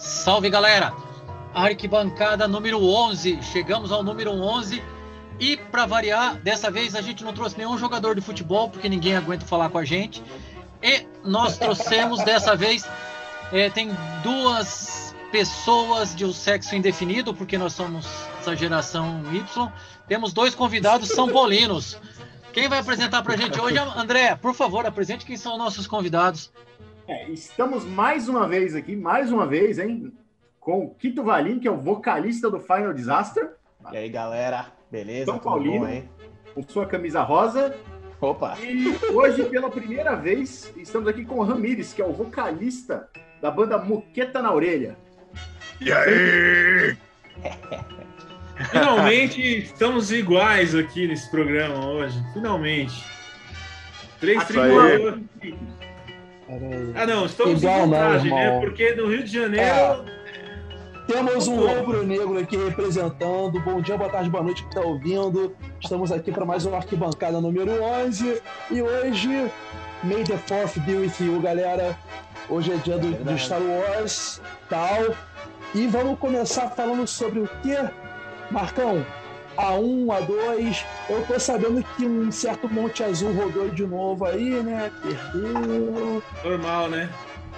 Salve galera! Arquibancada número 11. Chegamos ao número 11. E para variar, dessa vez a gente não trouxe nenhum jogador de futebol, porque ninguém aguenta falar com a gente. E nós trouxemos dessa vez, é, tem duas pessoas de um sexo indefinido, porque nós somos essa geração Y. Temos dois convidados são paulinos. Quem vai apresentar para a gente hoje? André, por favor, apresente quem são nossos convidados. É, estamos mais uma vez aqui, mais uma vez, hein? Com o Quito Valim, que é o vocalista do Final Disaster. E aí, galera? Beleza? São Paulino, bom, com sua camisa rosa. Opa! E hoje, pela primeira vez, estamos aqui com o Ramires, que é o vocalista da banda Moqueta na Orelha. E aí? Finalmente estamos iguais aqui nesse programa hoje. Finalmente. Três tricolores. Ah, não, estamos Igual em vantagem, né? Porque no Rio de Janeiro. É. Temos um rubro-negro aqui representando. Bom dia, boa tarde, boa noite que está ouvindo. Estamos aqui para mais uma arquibancada número 11. E hoje, May the Fourth be with you, galera. Hoje é dia do, do Star Wars, tal. E vamos começar falando sobre o que, Marcão? A1, A2. Eu tô sabendo que um certo Monte Azul rodou de novo aí, né? Perdeu. Normal, né?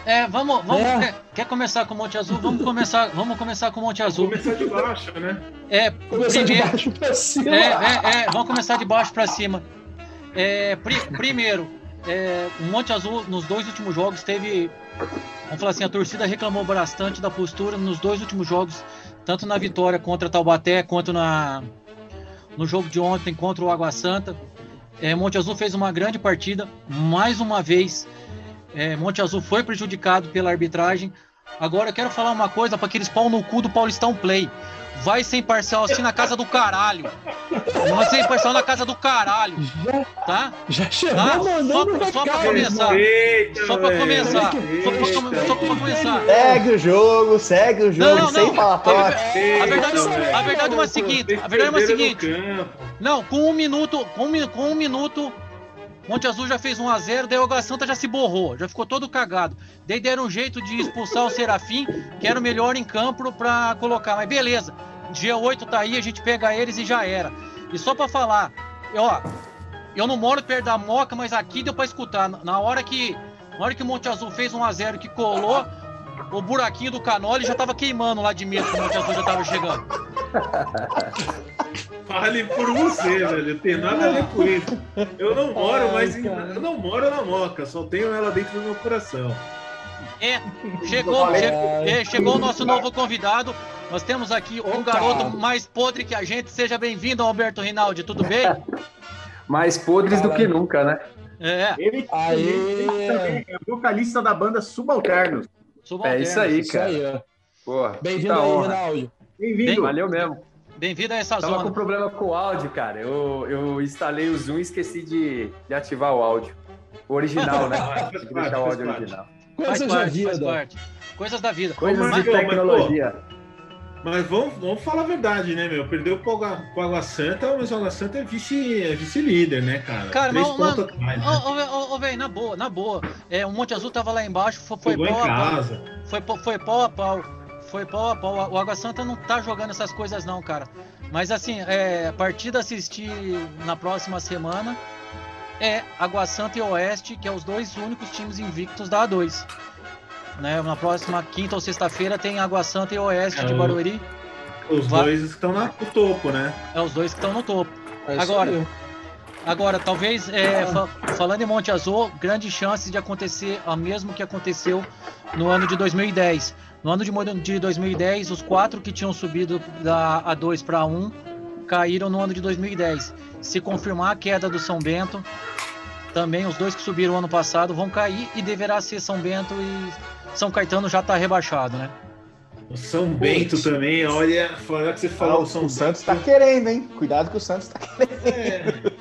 É, vamos, vamos é. Quer, quer, começar com o Monte Azul? Vamos começar, vamos começar com o Monte Azul. Começar de baixo, né? É, começar primeiro, de baixo pra cima. É, é, é, vamos começar de baixo para cima. É, pri, primeiro, é, o Monte Azul nos dois últimos jogos teve, vamos falar assim, a torcida reclamou bastante da postura nos dois últimos jogos, tanto na vitória contra Taubaté quanto na no jogo de ontem contra o Água Santa. É, Monte Azul fez uma grande partida, mais uma vez. É, Monte Azul foi prejudicado pela arbitragem. Agora eu quero falar uma coisa para aqueles pau no cu do Paulistão Play. Vai ser imparcial assim na casa do caralho. Vai ser imparcial na casa do caralho. Tá? Já chegou tá? mandando só, só pra começar. Eita, só pra começar. Só pra, só pra, começar. Segue o jogo, segue o jogo, não, não, sem falar a, a, verdade, a verdade é o seguinte. A verdade é o seguinte. Não, com um minuto, com um, com um minuto Monte Azul já fez 1 a 0 daí o Água Santa já se borrou, já ficou todo cagado. Daí deram um jeito de expulsar o Serafim, que era o melhor em campo para colocar. Mas beleza, dia 8 tá aí, a gente pega eles e já era. E só para falar, ó, eu não moro perto da Moca, mas aqui deu para escutar. Na hora que, na hora que o Monte Azul fez 1 a 0 que colou, o buraquinho do canole já tava queimando lá de medo que o Monte Azul já tava chegando. Fale por você, velho. Tem nada a ver com isso. Eu não moro mais em, Eu não moro na Moca, só tenho ela dentro do meu coração. É, chegou, che, é, chegou o nosso novo convidado. Nós temos aqui um garoto mais podre que a gente. Seja bem-vindo, Alberto Rinaldi, tudo bem? mais podres do que nunca, né? É. Ele, ele é vocalista da banda Subalternos. Subalternos. É isso aí, cara. Isso aí, Bem-vindo aí, Rinaldi. Bem-vindo. Valeu mesmo. Bem-vindo a essa Tava zona. com problema com o áudio, cara. Eu, eu instalei o Zoom e esqueci de, de ativar o áudio. O original, né? Tem que deixar o áudio original. Coisas da vida. Coisas da vida. Coisas de tecnologia. Mas, mas vamos, vamos falar a verdade, né, meu? Perdeu pro Água, pro Água Santa, mas o Água Santa é vice-líder, é vice né, cara? Cara, Três mas, mas, né? Ô, velho, na boa, na boa. É, o Monte Azul tava lá embaixo, foi, foi pau a pau. Foi, foi pau a pau. Foi pau a pau. O Água Santa não tá jogando essas coisas, não, cara. Mas assim, é, a partida assistir na próxima semana é Água Santa e Oeste, que é os dois únicos times invictos da A2. Né? Na próxima quinta ou sexta-feira tem Água Santa e Oeste é, de Barueri. Os Vai... dois estão no topo, né? É, os dois que estão no topo. É agora, agora, talvez, é, fa falando em Monte Azul, grande chance de acontecer o mesmo que aconteceu no ano de 2010. No ano de 2010, os quatro que tinham subido da A2 para A1 caíram no ano de 2010. Se confirmar a queda do São Bento, também os dois que subiram ano passado vão cair e deverá ser São Bento e São Caetano já está rebaixado, né? O São Bento também, olha, fala que você falou ah, o São O Santos está querendo, hein? Cuidado que o Santos está querendo.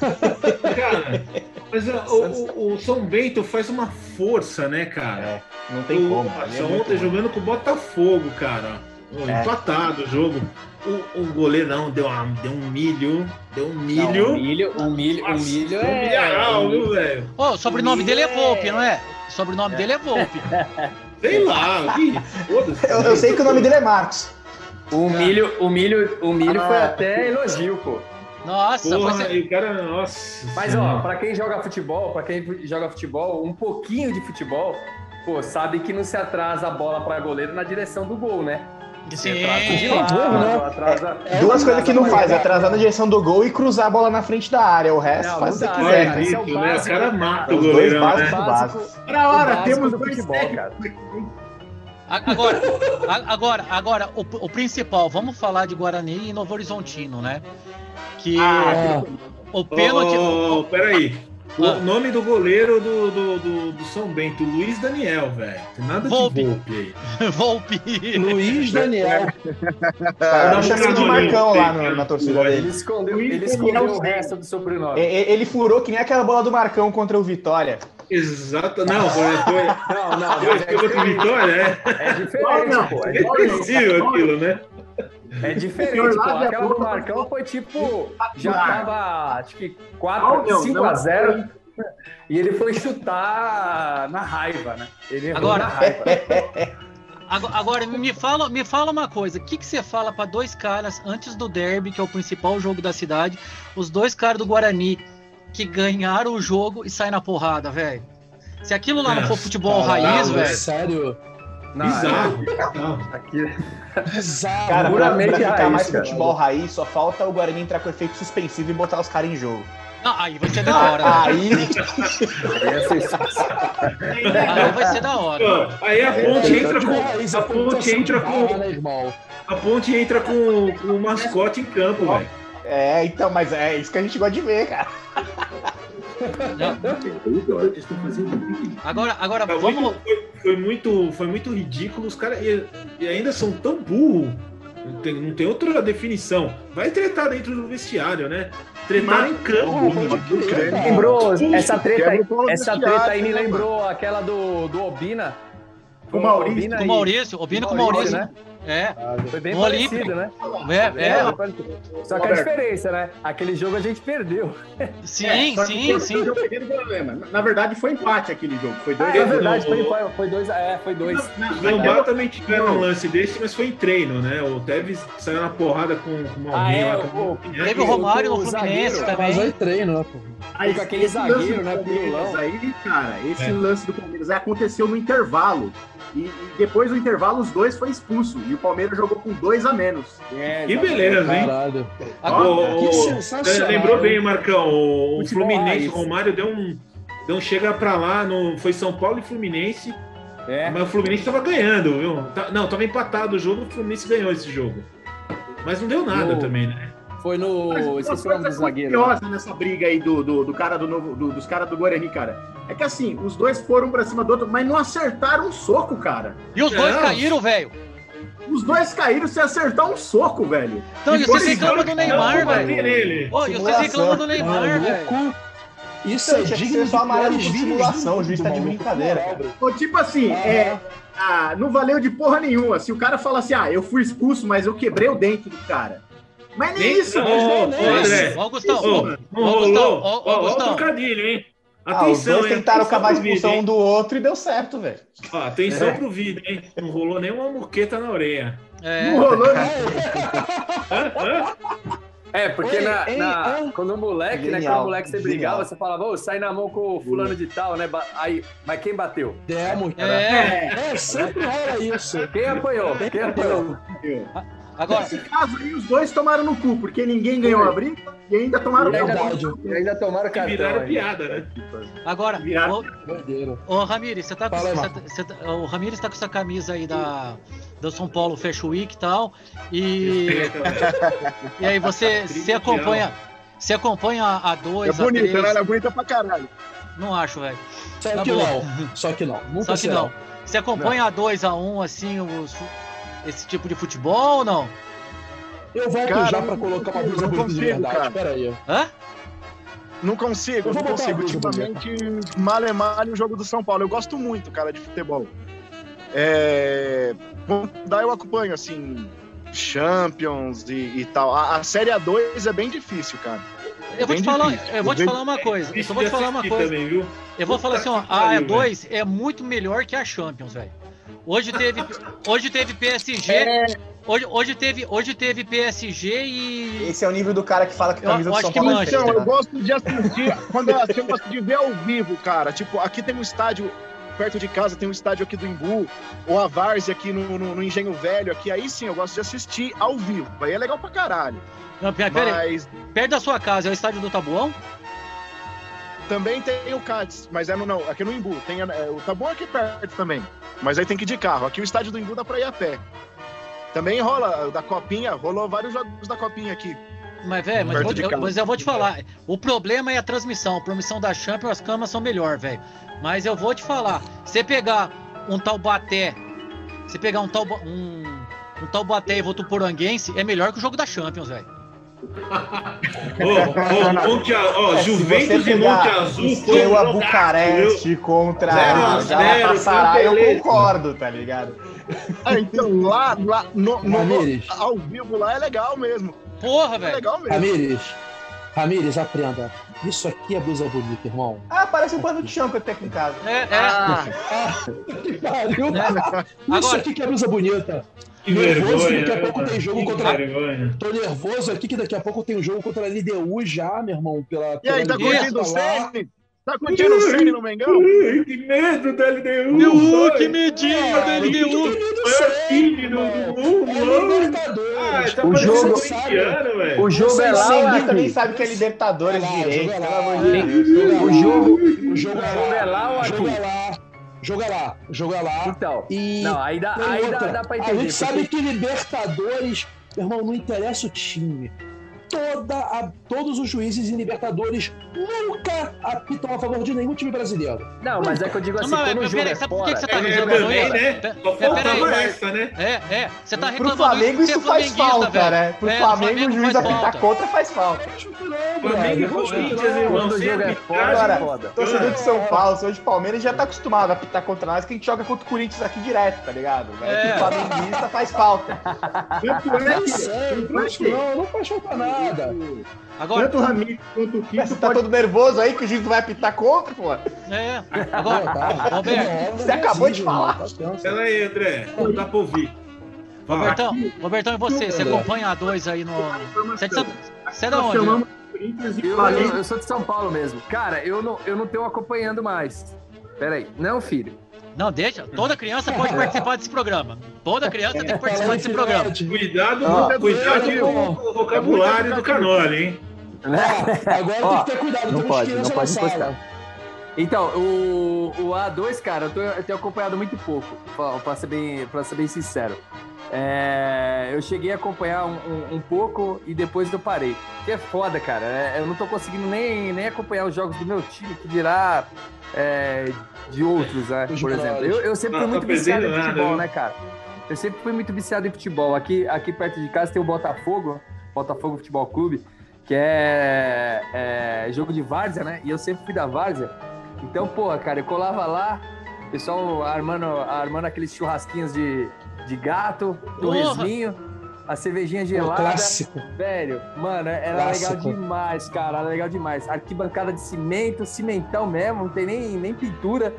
É. Cara, mas o, o, o, São Bento faz uma força, né, cara? É, não tem o, como. É ontem jogando com o Botafogo, cara. É. Empatado o jogo. O, o goleiro não, deu, uma, deu um milho. Deu um milho. Não, um milho, um milho, um milho é. Um milho, velho. Ô, o sobrenome dele é Volpe, não é? O sobrenome é. dele é Volpe. Sei lá, eu, eu sei que o nome dele é Marcos. O milho, o milho, o milho ah, foi até elogio, pô. Nossa, Porra, você... o cara, nossa. Mas ó, para quem joga futebol, para quem joga futebol, um pouquinho de futebol, pô, sabe que não se atrasa a bola para goleiro na direção do gol, né? Sim, de lado, né? atrasa, é, Duas coisas que não faz, atrasar na direção do gol e cruzar a bola na frente da área. O resto não, faz o que quiser. É isso, é o, né? o cara mata o goleiro. Né? Básicos, Pra hora, temos dois futebol, cara. Agora, agora, agora o, o, principal, vamos falar de Guarani e Novo Horizontino, né? Que ah, o pênalti. Oh, peraí. O ah. nome do goleiro do, do, do, do, São Bento, Luiz Daniel, velho. Tem nada Volpe. de Volpe aí. Volpe. Luiz Daniel. Tá chamando de Marcão lá no, na torcida dele. Ele escondeu, ele escondeu o resto do sobrenome. Ele, ele furou que nem aquela bola do Marcão contra o Vitória. Exato, não, foi. foi não, não, foi, foi contra o Vitória, é. É diferente, não, pô. É impossível aquilo, né? É diferente, pô. Aquela do Marcão foi tipo. Já tava, acho que 4, 5 a 0 E ele foi chutar na raiva, né? Ele agora, na raiva. Agora, me fala, me fala uma coisa. O que, que você fala para dois caras antes do derby, que é o principal jogo da cidade, os dois caras do Guarani que ganharam o jogo e saem na porrada, velho? Se aquilo lá não for futebol raiz, velho. Sério? Não, Bizarro. Não. Aqui... Bizarro. Cara, puramente pra, pra ficar mais cara. futebol raiz, só falta o Guarani entrar com efeito suspensivo e botar os caras em jogo. Não, aí vai ser da hora. Aí... aí vai ser da hora. Aí a ponte entra com. A ponte entra com. A ponte entra com, com o mascote em campo, velho. É, então, mas é isso que a gente gosta de ver, cara. Agora, agora vamos. Muito, foi, foi, muito, foi muito ridículo. Os caras e, e, ainda são tão burros. Não tem, não tem outra definição. Vai tretar dentro do vestiário, né? Tretar em campo. Lembrou essa treta, aí, essa treta aí me lembrou aquela do, do Obina. Com o Maurício. Com o Maurício, Obina com o Maurício. Né? É. Foi bem parecido, né? É, é. Só que a diferença, né? Aquele jogo a gente perdeu. Sim, é, sim, sim. problema. Na verdade, foi empate aquele jogo. Foi dois. Ah, na verdade, foi, foi dois. É, foi dois. Gambá também tiveram um lance desse, mas foi em treino, né? O Tevez saiu na porrada com, com alguém ah, é, lá. O, teve o Romário no Fluminense também. Mas treino, né, pô? Aí, com aquele zagueiro, né? Aí, cara, esse é. lance do Palmeiras aconteceu no intervalo. E, e, depois do intervalo, os dois foi expulso. E o Palmeiras jogou com dois a menos. É, que beleza, hein? Caralho. Oh, que sensacional. Lembrou bem, Marcão. O, o Fluminense, o Romário deu um. Deu um chega pra lá, no, foi São Paulo e Fluminense. É. Mas o Fluminense tava ganhando, viu? Tá, não, tava empatado o jogo, o Fluminense ganhou esse jogo. Mas não deu nada no... também, né? Foi no. Esqueci o nome do zagueiro. curiosa nessa briga aí do, do, do cara do novo, do, dos caras do Guarani, cara. É que assim, os dois foram pra cima do outro, mas não acertaram um soco, cara. E os dois caíram, velho. Os dois caíram sem acertar um soco, velho. Então, e vocês reclamam do Neymar, velho. Ô, e vocês reclamam do Neymar, velho. Isso é digno de amarelo de simulação, o juiz tá de brincadeira. tipo assim, é, ah, não valeu de porra nenhuma. Se o cara fala assim, ah, eu fui expulso, mas eu quebrei o dente do cara. Mas nem, nem isso, não, nem, nem André. Ó, Gustavo. Ó, ó, Gustavo. Ó, ó, trocadilho, hein? Atenção, ah, os dois tentaram acabar a expulsão vídeo, um do outro e deu certo, velho. Atenção é. pro vídeo, hein? Não rolou nenhuma muqueta na orelha. É. Não rolou nem. É, porque ei, na, ei, na ei. quando o moleque, Genial. né? Quando o moleque você brigava, Genial. você falava, ô, sai na mão com o fulano de tal, né? Aí, mas quem bateu? Demo. É, é, é, sempre rola isso. Quem apanhou? Quem apanhou? Agora, nesse caso aí, os dois tomaram no cu, porque ninguém ganhou a briga e ainda tomaram e ainda, e ainda tomaram cartão. Viraram aí. piada, né? Agora, viraram. o, o Ramires, você tá com, Fala, você, tá, o Ramires tá com essa camisa aí da, do São Paulo Fashion Week e tal, e, e aí você, você acompanha, você acompanha a 2, É bonita, né? Ela é bonita pra caralho. Não acho, velho. Só tá que não. Só que não. Nunca Só que será. não. Você acompanha não. a 2 a 1 um, assim, os esse tipo de futebol ou não? Eu volto cara, já pra colocar uma blusa bonita de verdade. Cara. Pera aí. Hã? Não consigo, não consigo. Ultimamente, mal é mal o jogo do São Paulo. Eu gosto muito, cara, de futebol. É... Daí eu acompanho, assim, Champions e, e tal. A, a Série A2 é bem difícil, cara. É eu vou, te falar, eu vou te falar uma coisa. Eu vou te falar uma coisa. Também, eu vou falar assim, ó, a A2 é muito melhor que a Champions, velho. Hoje teve, hoje teve PSG. É... Hoje, hoje, teve, hoje teve PSG e. Esse é o nível do cara que fala que camisa eu, do São Paulo é Então, eu gosto de assistir. quando eu, eu gosto de ver ao vivo, cara. Tipo, aqui tem um estádio perto de casa, tem um estádio aqui do Imbu, ou a Várzea aqui no, no, no, Engenho Velho, aqui. Aí sim, eu gosto de assistir ao vivo. Aí é legal pra caralho. Não, pera, Mas... perto da sua casa é o estádio do Tabuão? Também tem o CATS, mas é no não, aqui no Imbu. Tem é, o Tabuão aqui perto também. Mas aí tem que ir de carro. Aqui o estádio do Imbu dá pra ir a pé. Também rola, da Copinha, rolou vários jogos da Copinha aqui. Mas, velho, mas, eu, mas eu vou te falar. O problema é a transmissão. A transmissão da Champions, as camas são melhor, velho. Mas eu vou te falar. Você pegar um Taubaté, você pegar um, tal, um, um Taubaté e Votuporanguense, é melhor que o jogo da Champions, velho. Ô, Monte, ó, é, Juventus e Monte Azul foi o Bucareste contra a Galatasaray, eu concordo, tá ligado? Ah, então lá, lá no, no, ao vivo lá é legal mesmo. Porra, velho. É legal mesmo. Ramires, Ramires, aprenda. Isso aqui é blusa bonita, irmão. Ah, parece um pano de chão que eu tenho aqui em casa. É, é. Ah, ah que pariu. É. Isso Agora, aqui que é blusa bonita. Que nervoso vergonha, que daqui a pouco tem jogo contra. Vergonha. Tô nervoso aqui que daqui a pouco tem um jogo contra a LDU já, meu irmão. Pela, e aí, tá curtindo o Sene? Tá curtindo o Sene no Mengão? que medo da LDU! LDU, que medinho da LDU! Maior time do mundo! Tá o jogo, sabe, o jogo é lá, Ninguém também sabe que é Libertadores direito. O jogo, o jogo é lá ou aqui? Joga lá, joga lá. Então, e não, aí dá, aí dá, dá pra entender. A gente sabe que Libertadores, meu irmão, não interessa o time toda a, todos os juízes em Libertadores nunca apitam a favor de nenhum time brasileiro. Não, mas é que eu digo assim, não, quando o jogo é sabe por que você tá reclamando isso? Né? Só faltava essa, né? É, é. Você tá reclamando Pro Flamengo isso, faz falta, né? Pro é, Flamengo o juiz apitar contra faz falta. Flamengo e Corinthians, irmão. Quando o jogo é foda, torcedor de São Paulo, sou de Palmeiras, já tá acostumado a apitar contra nós, que a gente joga contra o Corinthians aqui direto, tá ligado? É. O Flamenguista faz falta. Não, não faz falta nada nada. Agora, Tanto o Ramiro quanto o Kiko. Você tá pode... todo nervoso aí que o juiz não vai apitar contra, pô? É. Agora, tá, Roberto, você acabou de falar. Pera aí, André. Não dá pra ouvir. Robertão, Robertão, e você? Você acompanha a dois aí no. Você é de, você é de onde? Eu, eu, eu, sou de São Paulo mesmo. Cara, eu não, eu não tenho acompanhando mais. Pera aí. Não, filho. Não, deixa. Toda criança pode participar desse programa. Toda criança tem que participar desse programa. Cuidado, ah, cuidado com o vocabulário do Canoli, hein? Agora tem que ter cuidado. Não pode, não pode encostar. Então, o, o A2, cara, eu, tô, eu tenho acompanhado muito pouco, pra, ser, bem, pra ser bem sincero. É, eu cheguei a acompanhar um, um, um, pouco e depois eu parei. Que é foda, cara. É, eu não tô conseguindo nem, nem acompanhar os jogos do meu time, que dirá é, de outros, né? Por exemplo. Eu, eu sempre fui muito viciado em futebol, né, cara? Eu sempre fui muito viciado em futebol. Aqui, aqui perto de casa tem o Botafogo, Botafogo Futebol Clube, que é, é jogo de várzea, né? E eu sempre fui da várzea. Então, porra, cara, eu colava lá, pessoal armando, armando aqueles churrasquinhos de, de gato, torresminho a cervejinha gelada. O clássico. Velho, mano, era clássico. legal demais, cara. Era legal demais. Arquibancada de cimento, cimentão mesmo, não tem nem, nem pintura.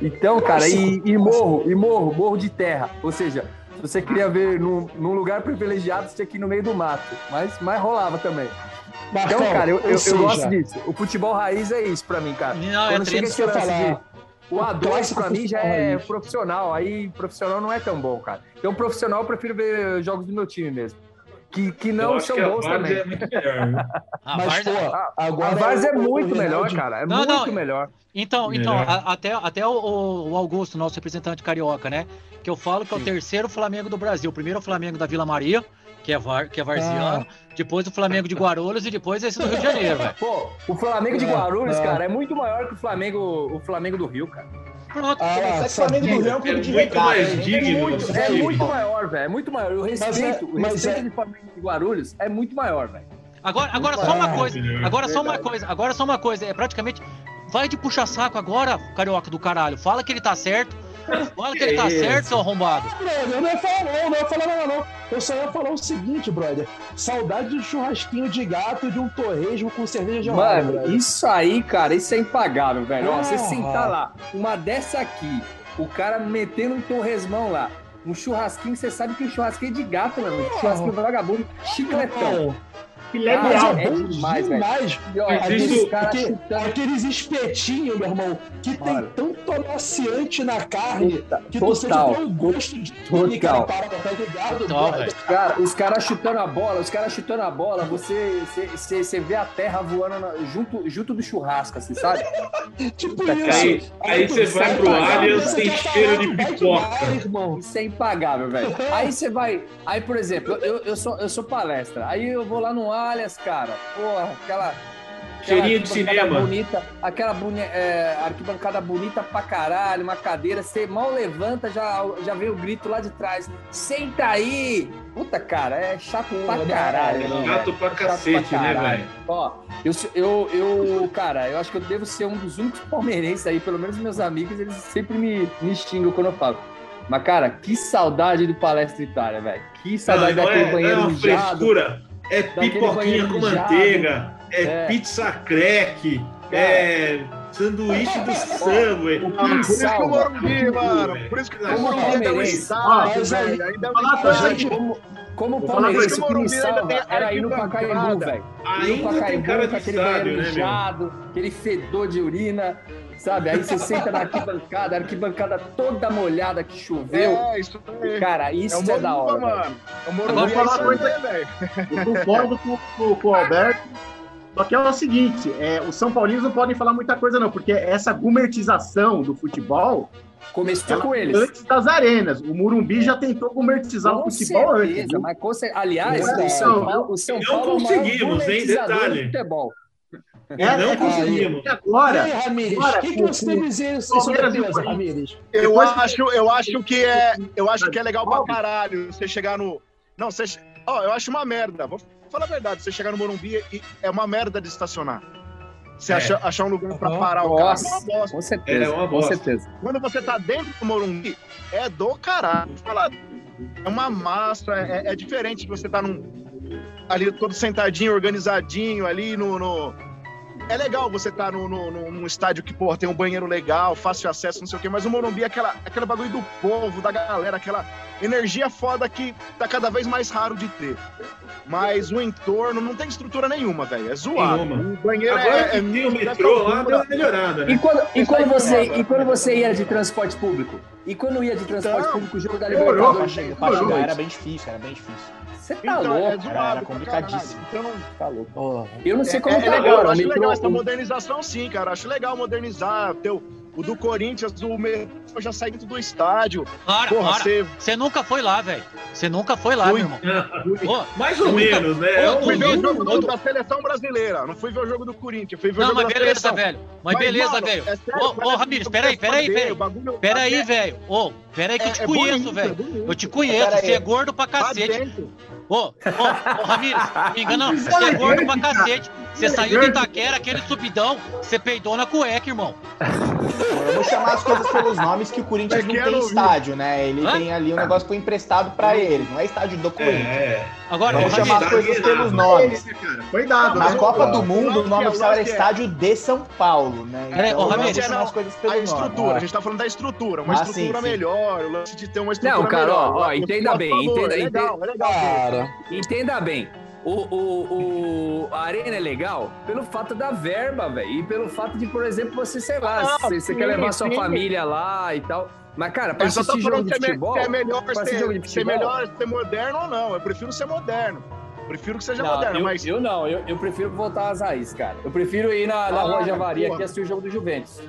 Então, cara, e, e, morro, e morro, morro de terra. Ou seja, se você queria ver num, num lugar privilegiado, você tinha que ir no meio do mato. Mas, mas rolava também. Então, cara, eu, eu, eu, gosto disso. O futebol raiz é isso pra mim, cara. Não, é Quando é chega esse lance de o A2 pra mim já é profissional. Aí profissional não é tão bom, cara. Então profissional eu prefiro ver jogos do meu time mesmo. Que, que não são bons também. É muito melhor, né? Mas, pô, agora a Vaz é, muito melhor, cara. É não, muito não. melhor. Então, então a, até, até o, o, Augusto, nosso representante carioca, né? Que eu falo que é o terceiro Flamengo do Brasil. O primeiro é o Flamengo da Vila Maria, que é, var, que é varziano, ah. depois o Flamengo de Guarulhos e depois esse do Rio de Janeiro, velho. Pô, o Flamengo de Guarulhos, cara, é muito maior que o Flamengo, o Flamengo do Rio, cara. Pronto. Ah, o Flamengo do Rio é um clube de muito mais digno. É muito, é muito maior, velho. É muito maior. O respeito, mas é, mas o respeito é... do Flamengo de Guarulhos é muito maior, velho. Agora, agora só uma coisa. Agora só uma coisa. Agora só uma coisa. É praticamente. Vai de puxa-saco agora, carioca do caralho. Fala que ele tá certo. Fala que ele tá certo, seu arrombado. eu não ia falar não, não ia falar nada não. Eu só ia falar o seguinte, brother. Saudade de um churrasquinho de gato e de um torresmo com cerveja de Mano, isso aí, cara, isso é impagável, velho. Ó, você sentar lá, uma dessa aqui, o cara metendo um torresmão lá. Um churrasquinho, você sabe que o churrasquinho é de gato, mano. Um churrasquinho vagabundo, chicletão. Filé ah, é, é demais, demais. Aqueles, aquele, aqueles espetinhos, meu irmão, que tem tanto amaciante na carne que total, você tem um gosto de total. Para, tá ligado? Total, cara, os caras chutando a bola, os caras chutando a bola, você, você, você vê a terra voando na, junto, junto do churrasco, assim, sabe? tipo isso. Aí, aí você vai pro Allianz, tem cheiro de pipoca. Isso é impagável, velho. Aí você vai. Aí, por exemplo, eu, eu, sou, eu sou palestra. Aí eu vou lá no Allianz Palhas, cara. Porra, aquela. Cheirinho de cinema. Bonita, aquela boni é, arquibancada bonita pra caralho, uma cadeira, você mal levanta, já, já vem o grito lá de trás. Senta aí! Puta, cara, é chato pra caralho. É chato pra cacete, pra né, velho? Ó, eu, eu, eu, cara, eu acho que eu devo ser um dos únicos palmeirenses aí, pelo menos meus amigos, eles sempre me, me xingam quando eu falo. Mas, cara, que saudade do Palestra Itália, velho. Que saudade não, daquele é, banheiro é uma frescura é pipoquinha com manteiga, é, é, pizza crack, é sanduíche do Subway. Por isso que o Morumbi, mano. Por isso que o Morumbi é um estádio, velho. Ainda é um estádio. Como o Palmeirense, o que me salva era ir no Pacaembu, velho. Ir no Pacaembu com aquele banheiro né, mijado, aquele fedor de urina sabe? Aí você senta na arquibancada, a arquibancada toda molhada que choveu. É, isso aí. Cara, isso é, é da hora. Mano. É Vou falar uma coisa, velho. Eu concordo com, com, com o Alberto. Só que é o seguinte, é, os São Paulinos não podem falar muita coisa, não, porque essa gumertização do futebol Começou com eles. Antes das arenas. O Murumbi já tentou gumertizar com o futebol certeza, antes. Mas com certeza, aliás, o São Paulo, o São Paulo não conseguimos, hein? Detalhe. futebol. É, não é, conseguimos. Agora, e aí, Ramires, o que, que você tem a dizer sobre a defesa, Ramires? Eu acho, eu acho que é, eu acho que é legal pra caralho você chegar no, não, você, ó, eu acho uma merda. Vou falar a verdade, você chegar no Morumbi e é uma merda de estacionar. Você é. achar, achar um lugar pra parar o carro. É uma bosta. Com certeza. É uma bosta. Com certeza. Quando você tá dentro do Morumbi, é do caralho. É uma massa, é, é diferente de você tá num, ali todo sentadinho, organizadinho ali no, no é legal você estar tá no, no, num estádio que, porra, tem um banheiro legal, fácil acesso, não sei o quê, mas o Morumbi é aquela, aquela bagulho do povo, da galera, aquela energia foda que tá cada vez mais raro de ter. Mas o entorno não tem estrutura nenhuma, velho. É zoado. Nenhuma. O banheiro Agora é, é o metrô lá deu uma melhorada, né? E quando, e quando você, e quando você ia de transporte público? E quando ia de transporte então, público, o jogo da Libertadores? Era bem difícil, era bem difícil. Você tá então, louco, é cara, era complicadíssimo. Então, tá louco. Oh, eu não sei como é, tá é legal, agora. Acho legal essa modernização, sim, cara. Acho legal modernizar. Teu, o do Corinthians, o metrô já sai dentro do estádio. Para, Porra, Você... você nunca foi lá, velho. Você nunca foi lá, Fui. meu irmão. Oh, Mais ou menos, nunca... né? Eu fui ver o jogo do, da seleção brasileira. Não fui ver o jogo do Corinthians. Fui ver não, o jogo mas da beleza, seleção. velho. Mas, mas beleza, mano, velho. É ô, ô, Ramires, peraí, peraí, peraí. Peraí, velho. Ô, peraí que eu te é, é conheço, velho. Eu te conheço. Você é gordo pra cacete. Ô, ô, ô, Ramires, me engana, você é gordo pra cacete. Você saiu de Itaquera, aquele subidão, você peidou na cueca, irmão. Eu vou chamar as coisas pelos nomes que o Corinthians não tem estádio, né? Ele Hã? tem ali um negócio que foi emprestado pra ele, não é estádio do Corinthians. É. Agora, vamos chamar as coisas pelos nomes. Cuidado. Na Copa do Mundo, o nome oficial era Estádio de São Paulo, né? Então, vamos chamar as coisas pelos nomes. A estrutura, a gente tá falando da estrutura, uma ah, estrutura melhor, o lance de ter uma estrutura Não, cara, ó, ó, entenda bem, entenda, é legal, é legal, cara. Entenda bem. O, o, o, a arena é legal pelo fato da verba, velho. E pelo fato de, por exemplo, você, sei lá, ah, você, sim, quer levar sua família lá e tal. Mas, cara, pra assistir jogo de futebol... É melhor ser, jogo de futebol, ser melhor ser moderno ou não. Eu prefiro ser moderno. Prefiro que seja não, moderno, eu, mas. Eu não, eu, eu prefiro voltar às raízes, cara. Eu prefiro ir na, na ah, Rua Javari aqui assistir o jogo do Juventus.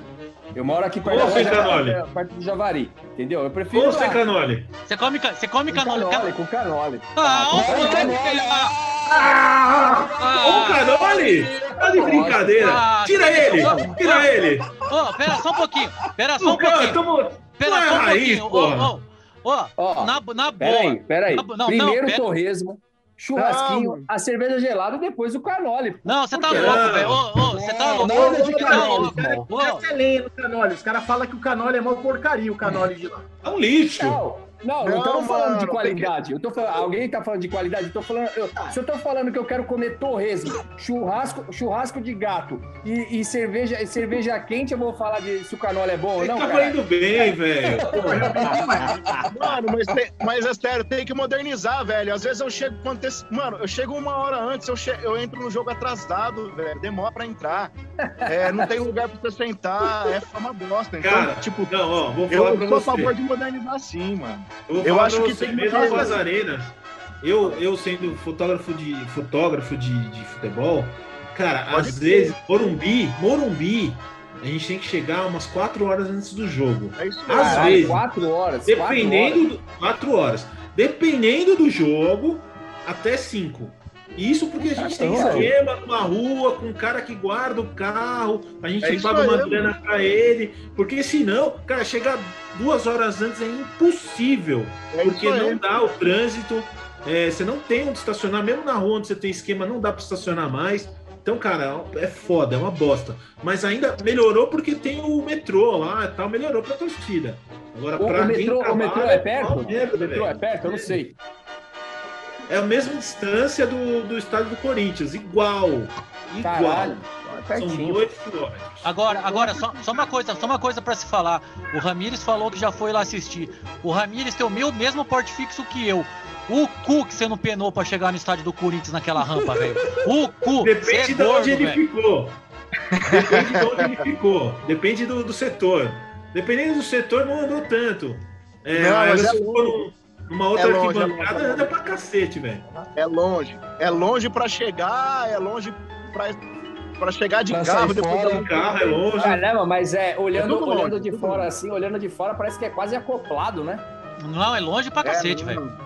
Eu moro aqui perto, da Javari, perto do Javari, entendeu? Eu prefiro. Ou sem canole? Você come, você come canole? canole com canole. Ah, com canole. Ah, ah, canole? Tá de brincadeira. Ah, tira ele, tira ele. Ô, pera só um pouquinho. Pera só um pouquinho. Pera só um pouquinho. Ô, ô, ô, na, na boa. Peraí, peraí. Primeiro torresmo churrasquinho, não. a cerveja gelada e depois o canole. Não, você tá louco, velho. Você tá louco. Nada de canole. Fica no canole. Os caras falam que o canole é mó porcaria, o canole de lá. É um lixo. Não. Não, não, eu tô falando de qualidade. Eu tô falando, alguém tá falando de qualidade? Eu tô falando, eu, se eu tô falando que eu quero comer torresmo, churrasco, churrasco de gato e, e cerveja, cerveja quente, eu vou falar de se o canola é bom ou não, tá cara. indo bem, velho. Mano, mas, tem, mas é sério, tem que modernizar, velho. Às vezes eu chego Mano, eu chego uma hora antes, eu, che... eu entro no jogo atrasado, velho. Demora pra entrar. É, não tem lugar pra você sentar, é uma bosta. Então, cara, tipo, não, ó, vou falar eu pra sou a favor de modernizar assim, mano. Eu, eu acho que tem mesmo as arenas. Eu, eu sendo fotógrafo de fotógrafo de, de futebol, cara, Pode às ser. vezes Morumbi, Morumbi, a gente tem que chegar umas 4 horas antes do jogo. É isso Às cara, vezes. 4 horas. Dependendo. 4 horas. horas. Dependendo do jogo, até 5. Isso porque a gente tem esquema numa rua com um cara que guarda o carro, a gente é paga uma grana para ele, porque senão, cara, chegar duas horas antes é impossível, é porque não dá o trânsito, é, você não tem onde estacionar, mesmo na rua onde você tem esquema, não dá para estacionar mais. Então, cara, é foda, é uma bosta. Mas ainda melhorou porque tem o metrô lá e tal, melhorou pra torcida. Agora, o, pra o metrô, trabalha, o metrô é perto? o metrô é perto? Eu não sei. É a mesma distância do, do estádio do Corinthians, igual. Igual. Caralho. São dois quilômetros. Agora, agora só, só uma coisa, só uma coisa para se falar. O Ramires falou que já foi lá assistir. O Ramires tem o meu mesmo porte fixo que eu. O cu que você não penou pra chegar no estádio do Corinthians naquela rampa, velho. O cu. Depende é de gordo, onde ele véio. ficou. Depende de onde ele ficou. Depende do, do setor. Dependendo do setor, não andou tanto. É, não, mas é longe. Numa outra é longe, arquibancada, é anda pra cacete, velho. É longe. É longe pra chegar, é longe pra para chegar de pra carro, depois fora, de carro é longe. Caramba, mas é olhando, é olhando longe, de fora longe. assim, olhando de fora, parece que é quase acoplado, né? Não, é longe pra cacete, é, velho.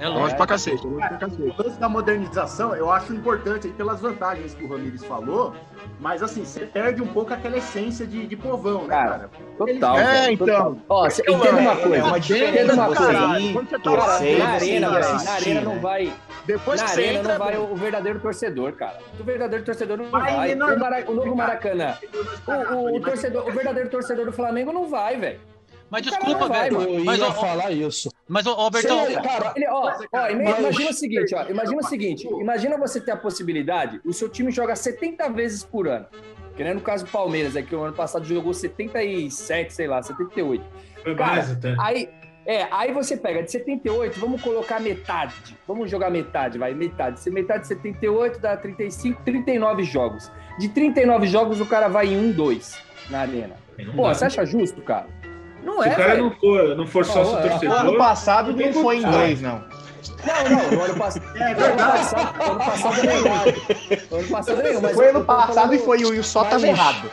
É longe pra cacete. É longe pra cacete. O lance da modernização eu acho importante pelas vantagens que o Ramires falou, mas assim, você perde um pouco aquela essência de, de povão, né, cara? Total. É, então. Ó, você entenda uma coisa. É uma entenda uma coisa. Quando você tá na arena, na arena não vai. Depois na arena entra, não vai o verdadeiro torcedor, cara. O verdadeiro torcedor não vai. Não... O, Mara... o novo Maracanã. O, o, o, torcedor, o verdadeiro torcedor do Flamengo não vai, velho. Mas desculpa, velho. Eu mas, ia ó, falar isso. Mas, ó, Bertão... Cara, ele, ó, ó, imagina o seguinte, ó. Imagina o seguinte. Imagina você ter a possibilidade, o seu time joga 70 vezes por ano. Que nem no caso do Palmeiras, é que o ano passado jogou 77, sei lá, 78. Foi Cara, mais até. Aí, é, aí você pega de 78, vamos colocar metade. Vamos jogar metade, vai, metade. Se metade de 78 dá 35, 39 jogos. De 39 jogos, o cara vai em 1, 2 na arena. Pô, você acha justo, cara? Não Se é. Se o cara não for, não for sócio torcedor. Ano passado não foi em dois, não. Não, não, no ano passado. É verdade. Ano passado, ano passado é legal. Ano passado é mas. Foi ano passado e foi o só tava errado.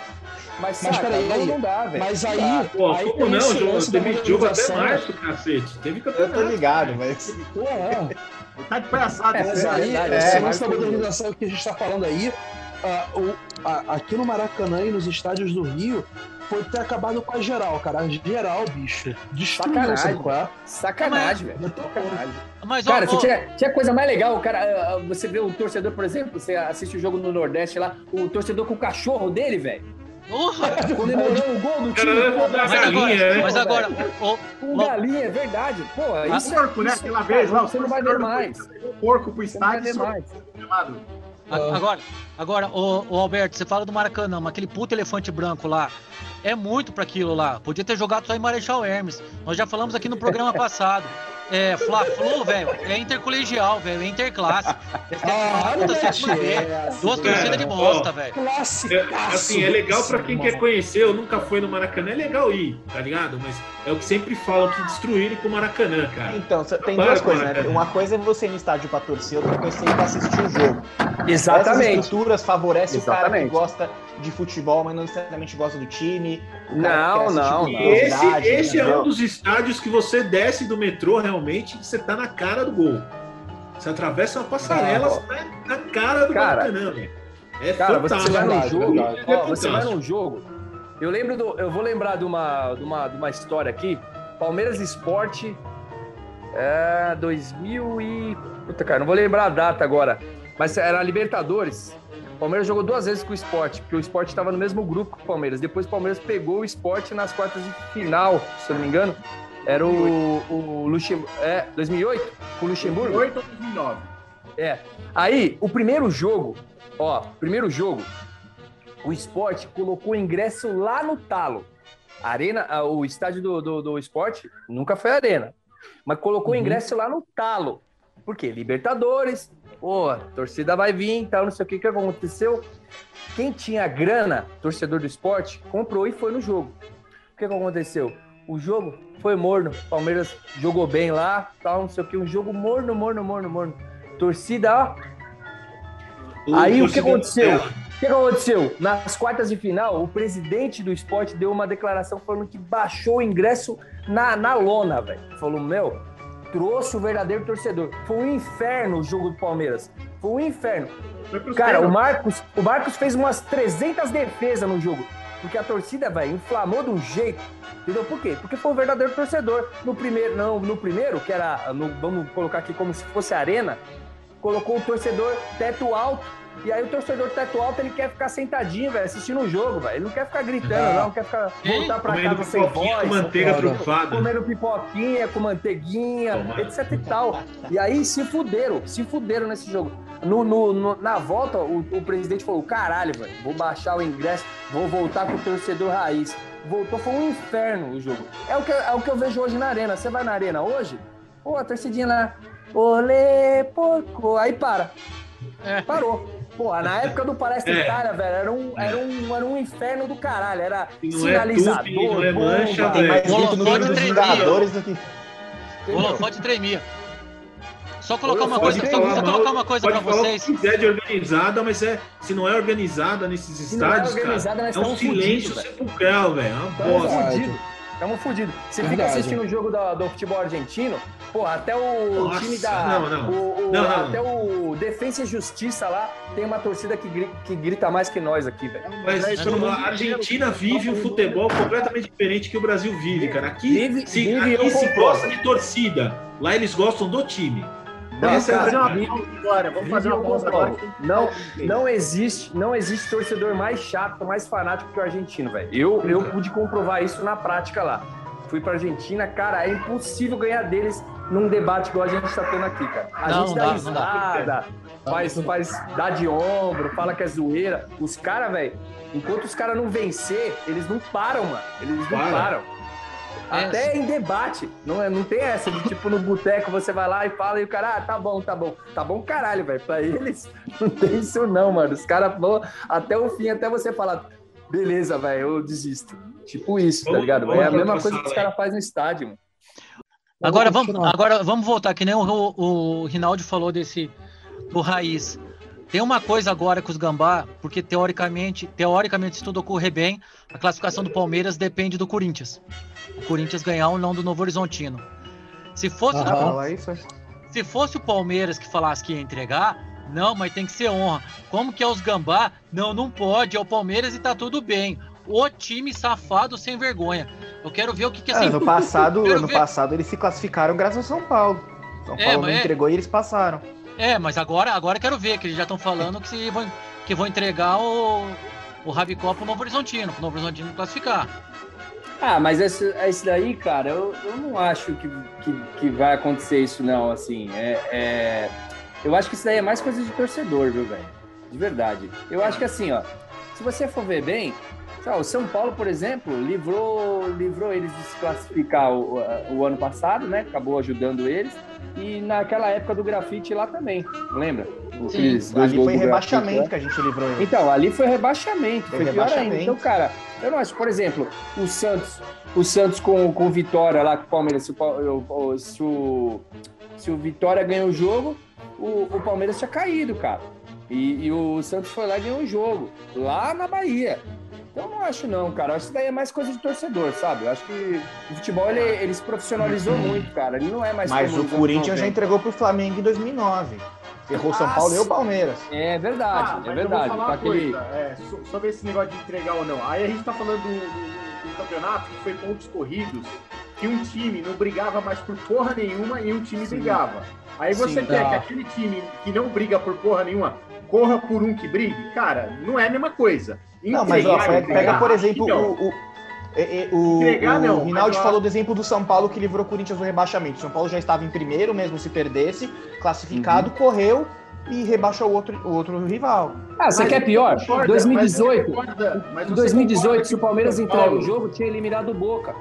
Mas, mas saca, peraí, aí, não dá, velho. Mas aí. Pô, aí como não? Jogo, teve jogo até março, cacete. Teve campeonato. Eu tô ligado, mas. Pô, é. Tá de palhaçada, é, Mas aí, é, esse lance da modernização que a gente tá falando aí, uh, o, uh, aqui no Maracanã e nos estádios do Rio, foi ter acabado com a geral, cara. A geral, bicho. Destruiu, Sacanagem. Sabe Sacanagem, velho. Sacanagem. Mas, cara, ó, ó, tinha, tinha coisa mais legal, cara. Ah, ah, você vê o torcedor, por exemplo, você assiste o jogo no Nordeste lá, o torcedor com o cachorro dele, velho. Comemorando o gol do time. Mas agora, mas agora o, o, galinha, é verdade. Pô, isso porco, né? Aquela vez lá, você não vai ver mais. O porco pro estádio. Não vai ver mais. Agora, agora o, o, Alberto, você fala do Maracanã, mas aquele puto elefante branco lá é muito para aquilo lá. Podia ter jogado só em Marechal Hermes. Nós já falamos aqui no programa passado. É, Fla-Flu, velho, é intercolegial, velho, é interclasse. Ah, é sétima Duas torcidas de bosta, velho. É, assim, é legal pra quem quer conhecer, eu nunca fui no Maracanã, é legal ir, tá ligado? Mas é o que sempre falam, que destruírem com o Maracanã, cara. Então, tem Para duas coisas, né? Uma coisa é você ir no estádio pra torcer, outra coisa é você ir pra assistir o jogo. Exatamente. Essas estruturas favorecem Exatamente. o cara que gosta de futebol, mas não necessariamente gosta do time. Não, não, não. Esse, esse é um dos estádios que você desce do metrô realmente, você tá na cara do gol. Você atravessa uma passarela, você tá na cara do cara, Maracanã, velho. É cara, fantástico. Você vai no jogo, é ó, você vai num jogo. Eu lembro do, eu vou lembrar de uma, de uma, de uma história aqui. Palmeiras Esporte é 2000 e puta cara, não vou lembrar a data agora, mas era Libertadores. Palmeiras jogou duas vezes com o esporte, porque o esporte estava no mesmo grupo que o Palmeiras. Depois o Palmeiras pegou o esporte nas quartas de final, se eu não me engano. Era o, o Luxemburgo. É, 2008? Com o Luxemburgo? 2008 ou 2009? É. Aí, o primeiro jogo, ó, primeiro jogo, o esporte colocou ingresso lá no talo. A arena, o estádio do, do, do esporte nunca foi arena, mas colocou uhum. ingresso lá no talo. Por quê? Libertadores, pô, a torcida vai vir, tal, não sei o que que aconteceu. Quem tinha grana, torcedor do esporte, comprou e foi no jogo. O que, que aconteceu? O jogo foi morno. Palmeiras jogou bem lá, tal, não sei o que. Um jogo morno, morno, morno, morno. Torcida, ó. O Aí o que aconteceu? O que aconteceu? Nas quartas de final, o presidente do esporte deu uma declaração falando que baixou o ingresso na, na lona, velho. Falou, meu, trouxe o verdadeiro torcedor. Foi um inferno o jogo do Palmeiras. Foi um inferno. Cara, o Marcos, o Marcos fez umas 300 defesas no jogo. Porque a torcida, velho, inflamou de um jeito. Entendeu? Por quê? Porque foi o verdadeiro torcedor. No primeiro, não, no primeiro, que era, no, vamos colocar aqui como se fosse arena, colocou o torcedor teto alto e aí o torcedor teto alto, ele quer ficar sentadinho, velho, assistindo o jogo, velho. Ele não quer ficar gritando, não, não quer ficar voltar pra casa sem voz. Com manteiga trufada. Comendo pipoquinha, com manteiguinha, Toma. etc e tal. E aí se fuderam, se fuderam nesse jogo. No, no, no na volta, o, o, presidente falou: caralho, velho, vou baixar o ingresso, vou voltar com o torcedor raiz. Voltou, foi um inferno o jogo. É o que, é o que eu vejo hoje na arena. Você vai na arena hoje? Pô, a torcidinha lá, olê, porco. Aí para. É. Parou. Pô, na época do Palestra é. Itália, velho, era um, era, um, era um inferno do caralho. Era não é sinalizador, é tupi, não é mancha, bomba, Tem mais grito no dos Vingadores do que... Holofote tremia. Só colocar uma coisa, só, só colocar uma coisa para vocês. Se quiser de organizada, mas é, se não é organizada nesses se estádios, é cara, é um silêncio sepulcral, velho. É uma bosta. Estamos fodidos. Você fica assistindo o jogo do, do, futebol argentino, pô, até o Nossa, time da. Não, não. O, o, não, não. Até o Defensa e Justiça lá tem uma torcida que, grita, que grita mais que nós aqui, velho. Mas a Argentina vive um futebol completamente diferente que o Brasil vive, cara. Aqui, vive, se, vive, aqui se gosta de torcida. Lá eles gostam do time. Vamos fazer uma pausa agora. Vamos fazer uma pausa agora. Não, não existe, não existe torcedor mais chato, mais fanático que o argentino, velho. Eu, eu pude comprovar isso na prática lá. Fui pra Argentina, cara, é impossível ganhar deles num debate igual a gente está tendo aqui, cara. A não, gente dá, dá risada, faz, faz, dá de ombro, fala que é zoeira. Os caras, velho, enquanto os caras não vencer, eles não param, mano. Eles não Para. param. É. Até em debate. Não, é, não tem essa de tipo no boteco você vai lá e fala e o cara, ah, tá bom, tá bom. Tá bom, caralho, velho. Pra eles não tem isso não, mano. Os caras vão até o fim, até você falar, beleza, velho, eu desisto. Tipo isso, tá ligado? É a mesma coisa que os caras fazem no estádio, mano. Agora vamos, agora vamos voltar, que nem o, o, Rinaldi falou desse do raiz. Tem uma coisa agora com os Gambá, porque teoricamente, teoricamente, se tudo ocorrer bem, a classificação do Palmeiras depende do Corinthians. O Corinthians ganhar ou não do Novo Horizontino. Se fosse, uhum. se fosse o Palmeiras que falasse que ia entregar, não, mas tem que ser honra. Como que é os Gambá? Não, não pode. É o Palmeiras e tá tudo bem. O time safado sem vergonha. Eu quero ver o que, que é assim. Ano passado, ano ver... passado eles se classificaram graças ao São Paulo. São é, Paulo não é... entregou e eles passaram. É, mas agora, agora quero ver, que eles já estão falando que, se vão, que vão entregar o, o Rabicó pro Novo Horizontino, pro Novo Horizontino classificar. Ah, mas esse, esse daí, cara, eu, eu não acho que, que, que vai acontecer isso, não, assim. É, é, eu acho que isso daí é mais coisa de torcedor, viu, velho? De verdade. Eu acho que assim, ó, se você for ver bem, o São Paulo, por exemplo, livrou, livrou eles de se classificar o, o ano passado, né? Acabou ajudando eles. E naquela época do grafite lá também, lembra? Sim, ali foi rebaixamento que a gente livrou eles. Então, ali foi rebaixamento, foi, foi pior ainda. Então, cara, eu não acho, por exemplo, o Santos, o Santos com, com Vitória lá com o Palmeiras, se o, se o, se o Vitória ganhou o jogo, o, o Palmeiras tinha caído, cara. E, e, o Santos foi lá e ganhou o jogo, lá na Bahia. Então não acho não, cara. Eu acho que isso daí é mais coisa de torcedor, sabe? Eu acho que o futebol ele, ele se profissionalizou muito, cara. Ele não é mais Mas o Corinthians já entregou pro Flamengo em 2009. Errou São Paulo e o Palmeiras. É verdade, ah, é verdade. Eu vou falar uma coisa, é, sobre esse negócio de entregar ou não. Aí a gente tá falando do, do, do campeonato que foi pontos corridos, que um time não brigava mais por porra nenhuma e um time Sim. brigava. Aí você Sim, quer que aquele time que não briga por porra nenhuma corra por um que brigue? Cara, não é a mesma coisa. Não, mas ó, pega, por exemplo, então, o, o, É, é, o, Entregar, o não, Rinaldi falou do exemplo do São Paulo que livrou o Corinthians do rebaixamento. O São Paulo já estava em primeiro, mesmo se perdesse, classificado, uhum. correu e rebaixou o outro, o outro rival. Ah, você mas quer pior? Concorda, 2018. Mas em 2018, se o Palmeiras entrega o jogo, tinha eliminado o Boca.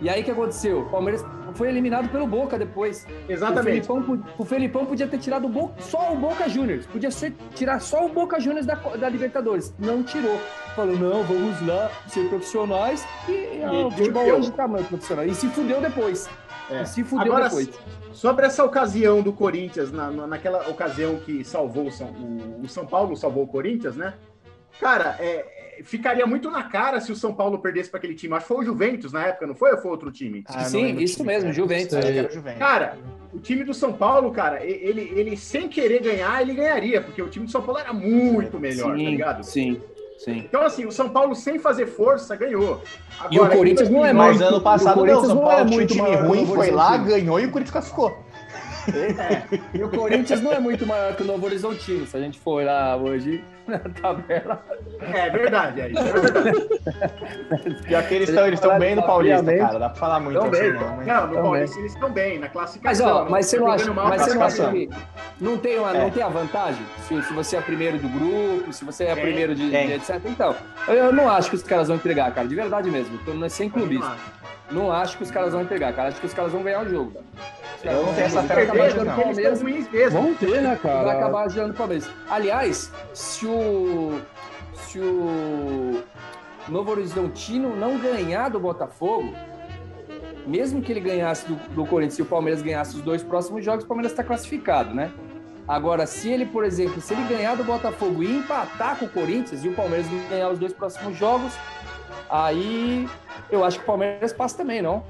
E aí o que aconteceu? O Palmeiras foi eliminado pelo Boca depois. Exatamente. O Felipão, o Felipão podia ter tirado o Boca, só o Boca Juniors. Podia ser, tirar só o Boca Juniors da, da Libertadores. Não tirou. Falou, não, vamos lá ser profissionais. E, e ah, o futebol hoje tá mais profissional. E se fudeu depois. É. E se fudeu Agora, depois. Sobre essa ocasião do Corinthians, na, naquela ocasião que salvou o São, o, o São Paulo, salvou o Corinthians, né? Cara, é, ficaria muito na cara se o São Paulo perdesse para aquele time. Acho que foi o Juventus na época, não foi? Ou foi outro time? Ah, Sim, isso time, mesmo, Juventus. Juventus. Cara, o time do São Paulo, cara, ele, ele sem querer ganhar, ele ganharia, porque o time do São Paulo era muito melhor, sim, tá ligado? Sim. Sim. Então, assim, o São Paulo, sem fazer força, ganhou. Agora, e o Corinthians não é mais. ano passado, não. O São Paulo é muito time ruim, foi lá, ganhou e o Corinthians classificou. É. E o Corinthians não é muito maior que o Novo Horizontino. Se a gente for lá hoje na tabela. É verdade, é, é verdade. Pior que eles estão eles estão bem no Paulista, cara. Dá pra falar muito assim, bem, não, mas... não, no Paulista eles estão bem, na classificação. Mas, ó, mas você não acha, mas você não acha que não tem, uma, é. não tem a vantagem? Se, se você é primeiro do grupo, se você é, é primeiro de, de, etc. Então, eu não acho que os caras vão entregar, cara. De verdade mesmo. Tô sem clubista. Não acho que os caras vão entregar, cara. Acho que os caras vão ganhar o jogo, cara. Eu não tenho essa não. Palmeiras Vão ter, né, cara? Vai acabar ajudando o Palmeiras. Aliás, se o se o Novo Horizontino não ganhar do Botafogo, mesmo que ele ganhasse do, do Corinthians e o Palmeiras ganhasse os dois próximos jogos, o Palmeiras está classificado, né? Agora, se ele, por exemplo, se ele ganhar do Botafogo e empatar com o Corinthians e o Palmeiras ganhar os dois próximos jogos, aí eu acho que o Palmeiras passa também, não?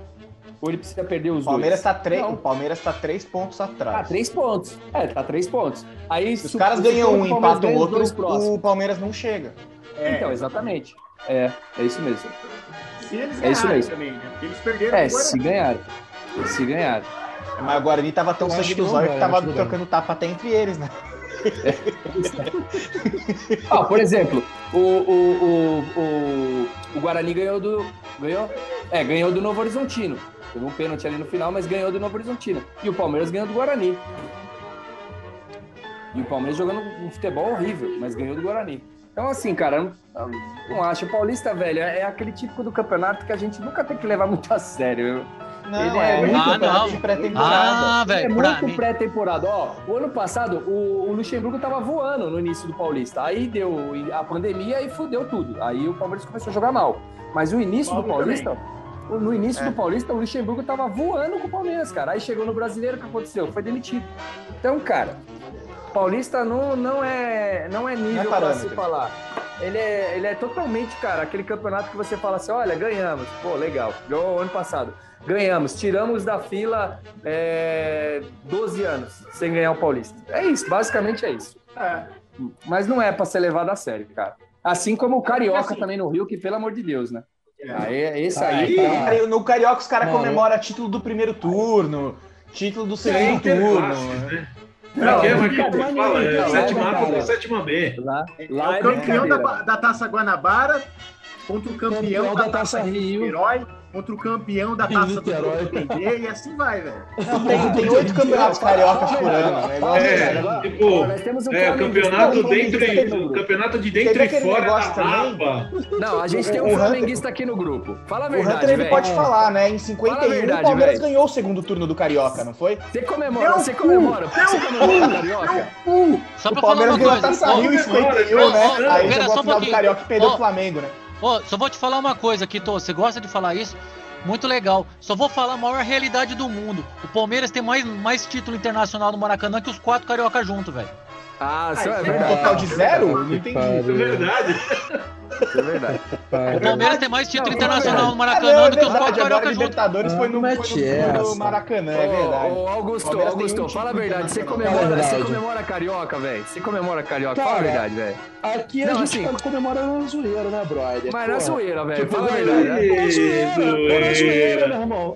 Ou ele precisa perder os Palmeiras dois? Tá três, o Palmeiras tá três pontos atrás. Ah, três pontos. É, tá três pontos. Aí, se os caras ganham um e empatam o outro, o Palmeiras não chega. É. Então, exatamente. É, é isso mesmo. Se eles é isso mesmo. também, né? Porque eles perderam É, se ganharem. Se ganharem. Mas agora ele tava tão olhos que tava trocando tapa até entre eles, né? Ah, por exemplo, o, o, o, o, Guarani ganhou do. Ganhou? É, ganhou do Novo Horizontino. Teve um pênalti ali no final, mas ganhou do Novo Horizontino. E o Palmeiras ganhou do Guarani. E o Palmeiras jogando um futebol horrível, mas ganhou do Guarani. Então, assim, cara, eu não, não acho. O Paulista, velho, é aquele típico do campeonato que a gente nunca tem que levar muito a sério. Não, ele é, é muito ah, não. pré-temporada. Ah, velho. É muito pré-temporada. Ó, o ano passado, o, o, Luxemburgo tava voando no início do Paulista. Aí deu a pandemia e fudeu tudo. Aí o Palmeiras começou a jogar mal. Mas o início do Paulista. Também no início é. do Paulista, o Luxemburgo tava voando com o Palmeiras, cara. Aí chegou no Brasileiro, o que aconteceu? Foi demitido. Então, cara, Paulista não, não, é, não é nível não é para se falar. Ele é, ele é totalmente, cara, aquele campeonato que você fala assim, olha, ganhamos. Pô, legal. Ganhou ano passado. Ganhamos. Tiramos da fila é, 12 anos sem ganhar o Paulista. É isso, basicamente é isso. É. Mas não é para ser levado a sério, cara. Assim como o Carioca assim, também no Rio, que pelo amor de Deus, né? Aí, esse aí. Tá... No Carioca os caras comemoram título do primeiro turno, título do segundo turno. né? É, mas que fala, é, sétima A sétima B. Lá, lá é o campeão da, da Taça Guanabara contra o campeão, campeão da, da, Taça Rio. Herói contra o campeão da taça do PND e assim vai, velho. Tem, tem oito campeonatos cariocas por ano. Né? É, tipo, é, o campeonato dentro e, o campeonato de dentro e fora da rapa. Não, a gente tem um flamenguista aqui no grupo. Fala a verdade, O Hunter ele pode falar, né? Em 51 o Palmeiras ganhou o segundo turno do Carioca, não foi? Você comemora, você comemora. Você comemora o Carioca? Só pra falar uma coisa. O Palmeiras ganhou a Taça Rio em 51, né? Aí jogou a final do Carioca e perdeu o Flamengo, né? Oh, só vou te falar uma coisa, Kito. Você gosta de falar isso? Muito legal. Só vou falar a maior realidade do mundo. O Palmeiras tem mais, mais título internacional no Maracanã que os quatro carioca juntos, velho. Ah, ah, é verdade. Total de zero? Não entendi. É verdade. Isso é verdade. O Palmeiras tem mais título internacional no Maracanã do que os quatro carioca juntos. Libertadores foi no, foi no, Maracanã, é verdade. Ô, Augusto, Augusto, fala a verdade. Você comemora, você comemora carioca, velho? Você comemora carioca? Fala a verdade, velho. Aqui a gente assim, comemora na zoeira, né, brother? Mas na zoeira, velho. Fala a verdade. Na zoeira, meu irmão.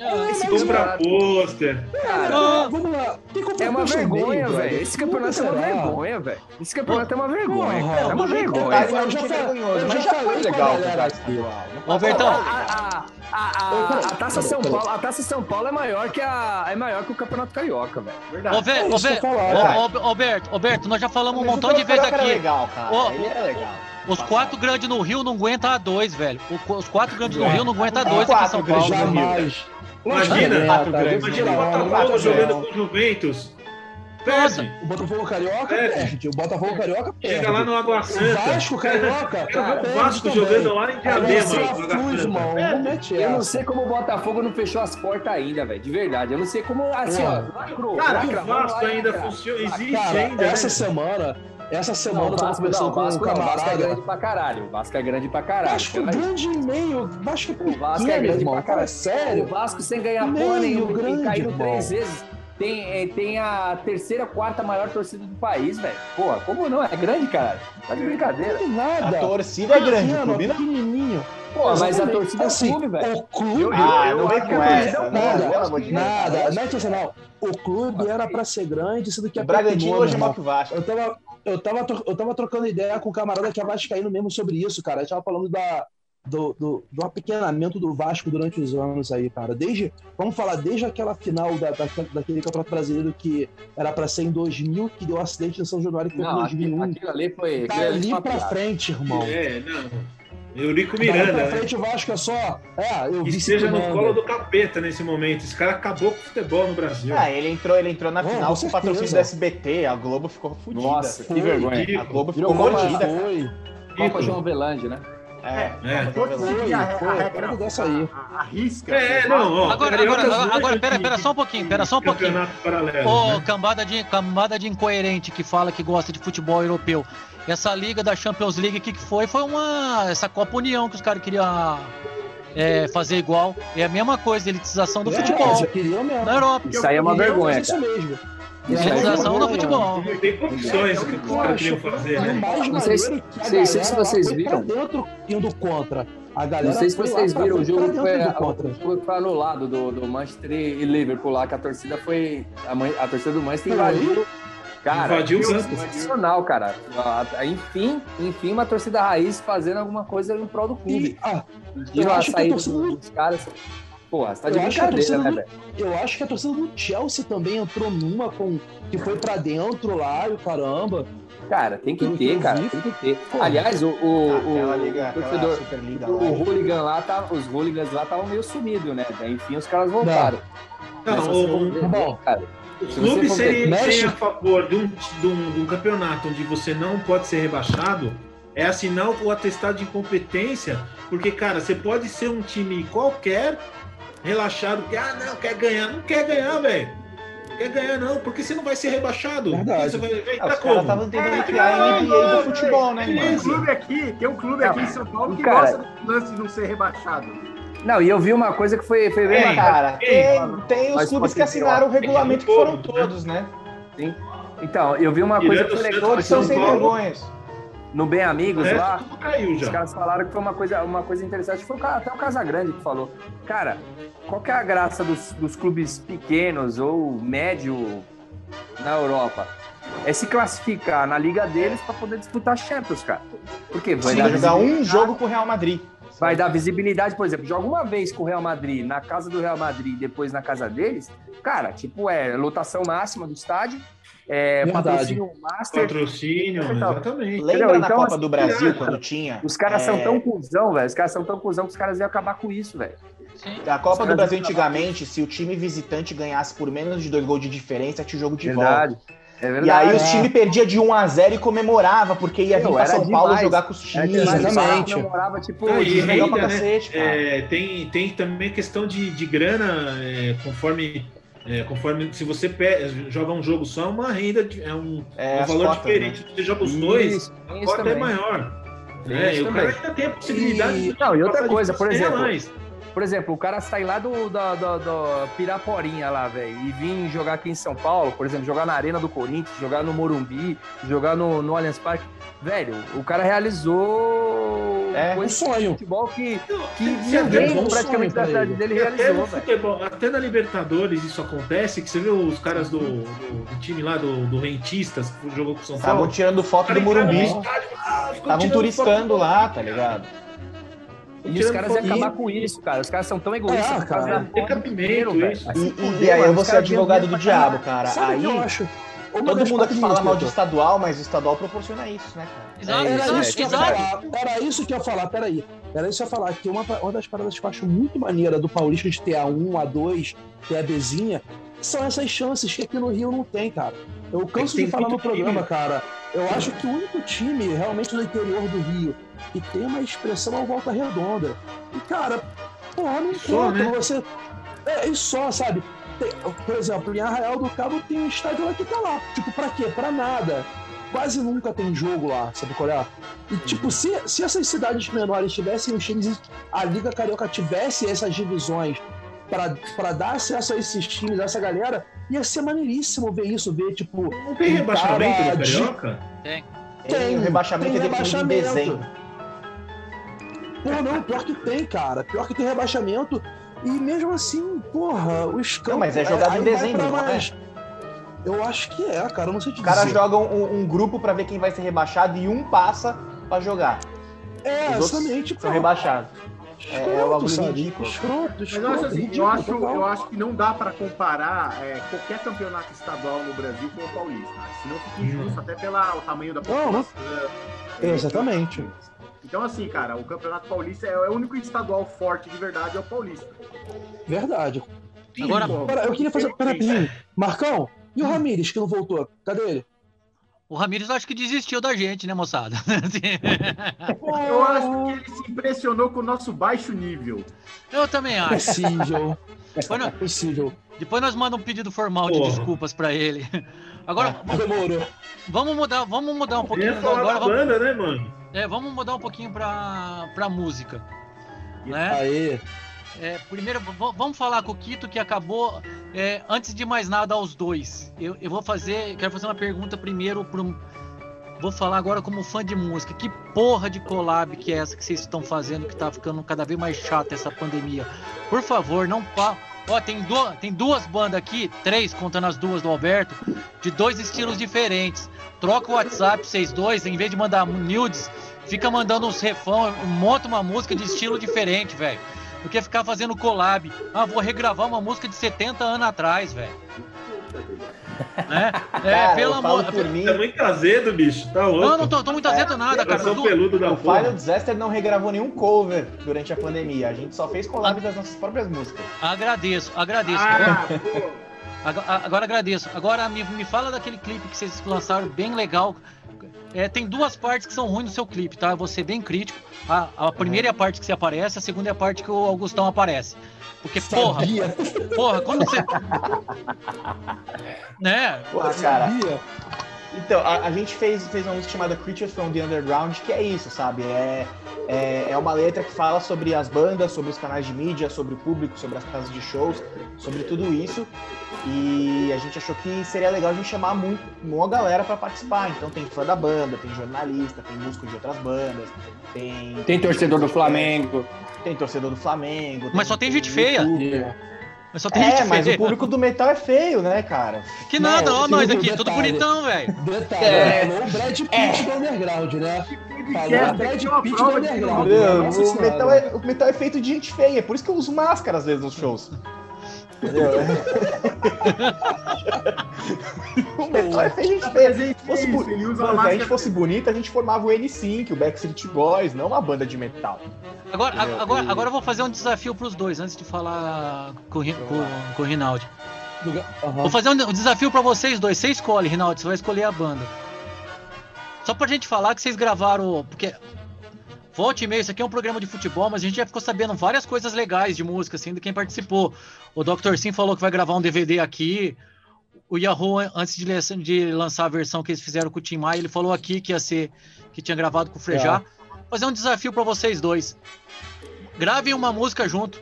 Compra pôster. Cara, vamos lá. É uma vergonha, velho. Esse campeonato é uma vergonha, velho. Esse campeonato é uma vergonha, cara. É uma vergonha. Eu já falei, já foi legal. Ô, Bertão. a, a, a, Taça São Paulo, a Taça São Paulo é maior que a é maior que o Campeonato Carioca, velho. Verdade. Ô, Roberto, Roberto, nós já falamos um montão de vezes aqui. legal, cara. Ô, Ele é legal. Os quatro grandes no Rio não aguentam a dois, velho. Os quatro grandes no Rio não aguentam a dois aqui em São Paulo. Imagina, imagina o Botafogo jogando com o Juventus. Perde. O Botafogo Carioca perde. perde. O Botafogo Carioca perde. Chega lá no Água Santa. O Vasco Carioca. Cara, o Vasco jogando lá em Diadema. Eu não sei como o Botafogo não fechou as portas ainda, velho. De verdade. Eu não sei como. Assim, ó. Lacrou. Cara, o Vasco ainda funciona. Existe ainda. Essa né? semana. Essa semana não, eu tava conversando com um camarada. O Vasco é grande pra caralho. O Vasco é grande pra caralho. Vasco é grande e meio. Vasco é O Vasco é grande pra caralho. Sério. O Vasco sem ganhar porra nenhuma. Grande, caiu três vezes tem, é, tem a terceira, quarta maior torcida do país, velho. Porra, como não? É grande, cara. Tá de brincadeira. Não nada. A torcida é grande, o clube não. pequenininho. Pô, mas a torcida é assim, clube, velho. O clube... Eu, ah, eu, não vem com essa. Nada, nada. Não é intencional. O clube era pra ser grande, sendo que é Bragantino hoje é maior que o Vasco. Eu tava, eu, tava, eu tava trocando ideia com um camarada que é vascaíno mesmo sobre isso, cara. A gente tava falando da, do, do, do apequenamento do Vasco durante os anos aí, cara. Desde, vamos falar, desde aquela final da, da daquele campeonato brasileiro que era para ser em 2000, que deu um acidente em São Januário, que foi em 2001. Aquilo ali foi. Tá pra frente, irmão. É, não. Eurico Miranda. Pra né? frente, né? o Vasco é só. É, eu que esteja no colo do capeta nesse momento. Esse cara acabou com o futebol no Brasil. Ah, ele entrou, ele entrou na oh, final com o patrocínio da SBT. A Globo ficou fodida. Nossa, que vergonha. A Globo ficou mordida. Foi. Copa João Avelange, né? É, é. A, a, dessa aí. Arrisca. É, não, ó, agora, agora, agora, pera, pera só um pouquinho, pera só um pouquinho. Ô, né? cambada, de, cambada de incoerente que fala que gosta de futebol europeu. Essa liga da Champions League, o que, que foi? Foi uma. Essa Copa União que os caras queriam é, fazer igual. É a mesma coisa, elitização do é, futebol. Na Europa. Isso aí é uma vergonha. Isso mesmo. Realização do futebol. Tem condições que os caras queriam fazer, né? Não sei se, sei, sei se vocês viram. dentro indo contra. A galera não sei se vocês viram o jogo que foi, foi, foi anulado do, do Manchester e Liverpool lá, que a torcida foi. A, a torcida do Manchester invadiu. Cara, invadiu o sensacional, cara. Enfim, enfim, uma torcida raiz fazendo alguma coisa em prol do clube. E, ah, eu acho que a torcida dos caras Porra, você tá de eu brincadeira, né, velho? Eu acho que a torcida do Chelsea também entrou numa com que foi pra dentro lá e o caramba. Cara, tem que ter, cara, tem que ter. Aliás, o, o, o, liga, torcedor, o, o hooligan lá, tá, os hooligans lá estavam meio sumidos, né? Enfim, os caras voltaram. Não, o, bom, cara, o clube seria, seria a favor de um, de, um, de um campeonato onde você não pode ser rebaixado é assinar o atestado de incompetência, porque, cara, você pode ser um time qualquer relaxado, que, ah, não, quer ganhar. Não quer ganhar, velho. Quer ganhar, não, porque você não vai ser rebaixado. Verdade. Você vai, vai ah, os caras estavam tentando criar a NBA do futebol, né, Tem um clube aqui, tem um clube aqui em São Paulo que cara, gosta do lance de não ser rebaixado. Não, e eu vi uma coisa que foi, foi bem é, cara. Tem, tem os clubes que assinaram o regulamento que foram todos, né? Sim. Então, eu vi uma coisa que foi legal. Todos são sem vergonhas no Bem Amigos é, lá, os caras falaram que foi uma coisa, uma coisa interessante. Foi até o Casagrande que falou. Cara, qual que é a graça dos, dos clubes pequenos ou médio na Europa? É se classificar na liga deles para poder disputar Champions, cara. Porque vai Sim, dar jogar um jogo com o Real Madrid. Vai dar visibilidade, por exemplo, joga uma vez com o Real Madrid na casa do Real Madrid e depois na casa deles, cara, tipo, é lotação máxima do estádio, é, patrocínio master. Patrocínio, exatamente. Lembra na então, Copa assim, do Brasil quando tinha? Os caras é... são tão cuzão, velho. Os caras são tão cuzão que os caras iam acabar com isso, velho. A Copa do Brasil antigamente, se o time visitante ganhasse por menos de dois gols de diferença, tinha o jogo de verdade. volta. É verdade. E aí é. os times perdia de 1 a 0 e comemorava, porque ia vir para São demais. Paulo jogar com os times. Exatamente. Comemorava, tipo, Não, e né? cacete, é, tem, tem também questão de, de grana, é, conforme é, conforme se você joga um jogo só, é uma renda, é um, é, um valor cotas, diferente. Né? Se você joga os dois, a cota é maior. É, e o cara ainda tem a possibilidade e... de. Não, e outra coisa, por exemplo. Mais. Por exemplo, o cara sai lá do, do, do, do Piraporinha lá, velho, e vir jogar aqui em São Paulo, por exemplo, jogar na Arena do Corinthians, jogar no Morumbi, jogar no, no Allianz Parque. Velho, o cara realizou é, um sonho. futebol que, que ninguém um praticamente da cidade dele realizou. Até, futebol, até na Libertadores isso acontece, que você viu os caras do, do, do time lá, do, do Rentistas, que jogou com São Paulo. Estavam tirando foto do Morumbi. Estavam turistando lá, tá ligado? E os caras iam acabar com isso, cara. Os caras são tão egoístas. É, cara. Tem cabimento isso. E, e, e aí eu vou ser advogado do diabo, cara. Sabe o Aí que eu acho? Todo mundo aqui fala mal de estadual, mas o estadual proporciona isso, né, cara? Exato, É, Era exato, isso que eu ia exato. falar. Era isso que eu ia falar, peraí. Era isso que eu ia falar. Que uma, uma das paradas que eu acho muito maneira do Paulista de ter A1, A2, ter a Bzinha, são essas chances que aqui no Rio não tem, cara. Eu canso Tem de falar no muito time. programa, cara. Eu acho que o único time realmente do interior do Rio que tem uma expressão é o Volta Redonda. E, cara, porra, não Só, conta né? você. É, e só, sabe? Tem- por exemplo, em Arraial do Cabo tem um estádio lá que tá lá. Tipo, pra quê? Pra nada. Quase nunca tem jogo lá, sabe qual é? E, tipo, se, se essas cidades menores tivessem os times, e a Liga Carioca tivesse essas divisões pra, pra dar acesso a esses times, a essa galera, ia ser maneiríssimo ver isso, ver, tipo. Não tem um rebaixamento cara de- Carioca? Tem, o rebaixamento tem é em rebaixamento. dezembro. Pô, não, pior que tem, cara. Pior que tem rebaixamento. E mesmo assim, porra, os campos. Não, mas é jogado em dezembro, não é? mais- Eu acho que é, cara. Eu não sei te Os caras jogam um, um grupo pra ver quem vai ser rebaixado e um passa pra jogar. É, Os exatamente. São pô. rebaixados. É, é o Escroto, bagulho sabe? ridículo. Escroto, Mas escroto. eu acho eu ridículo, acho, total. eu acho que não dá pra comparar é, qualquer campeonato estadual no Brasil com o paulista. Senão fica injusto até pelo tamanho da Não, não. população. Exatamente. Então, assim, cara, o Campeonato Paulista é, é o único estadual forte de verdade, é o Paulista. Verdade. Agora, Pera, eu queria fazer. Pera, rapidinho. Marcão, e o Ramires que não voltou? Cadê ele? o Ramires acho que desistiu da gente, né, moçada? Eu acho que ele se impressionou com o nosso baixo nível. Eu também acho. Possível. Depois nós, Possível. depois nós mandamos um pedido formal de Porra. desculpas pra ele. Agora, Demorou. vamos mudar, vamos mudar um pouquinho. Agora da vamos, banda, né, mano? é, vamos mudar um pouquinho pra, pra música. Né? Aê. É, primeiro, vamos falar com o Kito que acabou. é, antes de mais nada, aos dois. Eu, eu vou fazer. Quero fazer uma pergunta primeiro pro. Vou falar agora como fã de música. Que porra de collab que é essa que vocês estão fazendo que tá ficando cada vez mais chata essa pandemia? Por favor, não pa. Ó, tem, du tem duas bandas aqui, três, contando as duas do Alberto, de dois estilos diferentes. Troca o WhatsApp, vocês dois, em vez de mandar nudes, fica mandando uns refrão, monta uma música de estilo diferente, velho. Do que ficar fazendo collab. Ah, vou regravar uma música de 70 anos atrás, velho. Né? É, Cara, pelo amor. por mim, Tá muito azedo, bicho. Tá louco. Não, não tô, tô muito azedo nada, cara. Du- peludo da o Final porra. Disaster não regravou nenhum cover durante a pandemia. A gente só fez collab das nossas próprias músicas. Agradeço, agradeço. Ah, agora agradeço. Agora me, me fala daquele clipe que vocês lançaram, bem legal. É, tem duas partes que são ruins no seu clipe, tá? Eu vou ser bem crítico. A, a primeira é a parte que você aparece, a segunda é a parte que o Augustão aparece. Porque, porra, Sabia. porra, quando você. né? Pô, cara, Sabia. Então, a, a gente fez, fez uma música chamada Creatures from the Underground, que é isso, sabe? É, é, é uma letra que fala sobre as bandas, sobre os canais de mídia, sobre o público, sobre as casas de shows, sobre tudo isso. E a gente achou que seria legal a gente chamar muito, uma galera pra participar. Então tem fã da banda, tem jornalista, tem músico de outras bandas, tem. Tem torcedor do Flamengo. Tem torcedor do Flamengo. Mas só tem gente feia. Mas só tem É, gente mas feia. o público do metal é feio, né, cara? Que nada, ó, Não, nós tem aqui, tudo detalhe. bonitão, velho. Detalhe, É. falou o Brad Pitt É. do underground, né? Falou uma prova de? Nossa O Senhora. metal, é, o metal é feito de gente feia, por isso que eu uso máscara às vezes nos shows. Entendeu? o metal é feito de gente feia. Se fosse, bu- ele usa Mano, se a gente fosse bonita, a gente formava o N5, o Backstreet Boys, não uma banda de metal. Agora, Entendeu? agora, agora eu vou fazer um desafio pros dois, antes de falar com, com, com o Rinaldi. Aham. Vou fazer um, um desafio pra vocês dois. Você escolhe, Rinaldi, você vai escolher a banda. Só pra gente falar que vocês gravaram. Porque. Volte e meio, isso aqui é um programa de futebol, mas a gente já ficou sabendo várias coisas legais de música, assim, de quem participou. O Dr. Sim falou que vai gravar um DVD aqui. O Yahoo, antes de, de lançar a versão que eles fizeram com o Tim Maia, ele falou aqui que ia ser. que tinha gravado com o Frejá. Vou fazer um desafio pra vocês dois. Gravem uma música junto.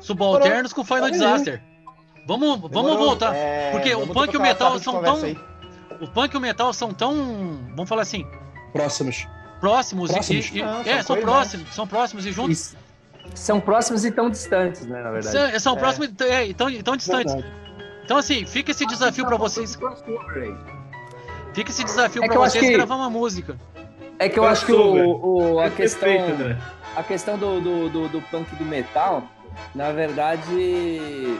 Subalternos com Final Olha aí. Disaster. Vamos, vamos Demorou? voltar. É, Porque o vamos punk e o metal são tão- aí. O punk e o metal são tão. Vamos falar assim. Próximos. Próximos, e- Próximos? e, e- Não, é, são próximos, são próximos e juntos. E são próximos e tão distantes, né, na verdade. São, são É. próximos e é, tão, tão distantes. Verdade. Então, assim, fica esse desafio pra vocês. Fica esse desafio É pra que eu acho vocês que- gravar uma música. É que eu acho que o, o- a, questão, a questão do, do, do, do punk do metal, na verdade,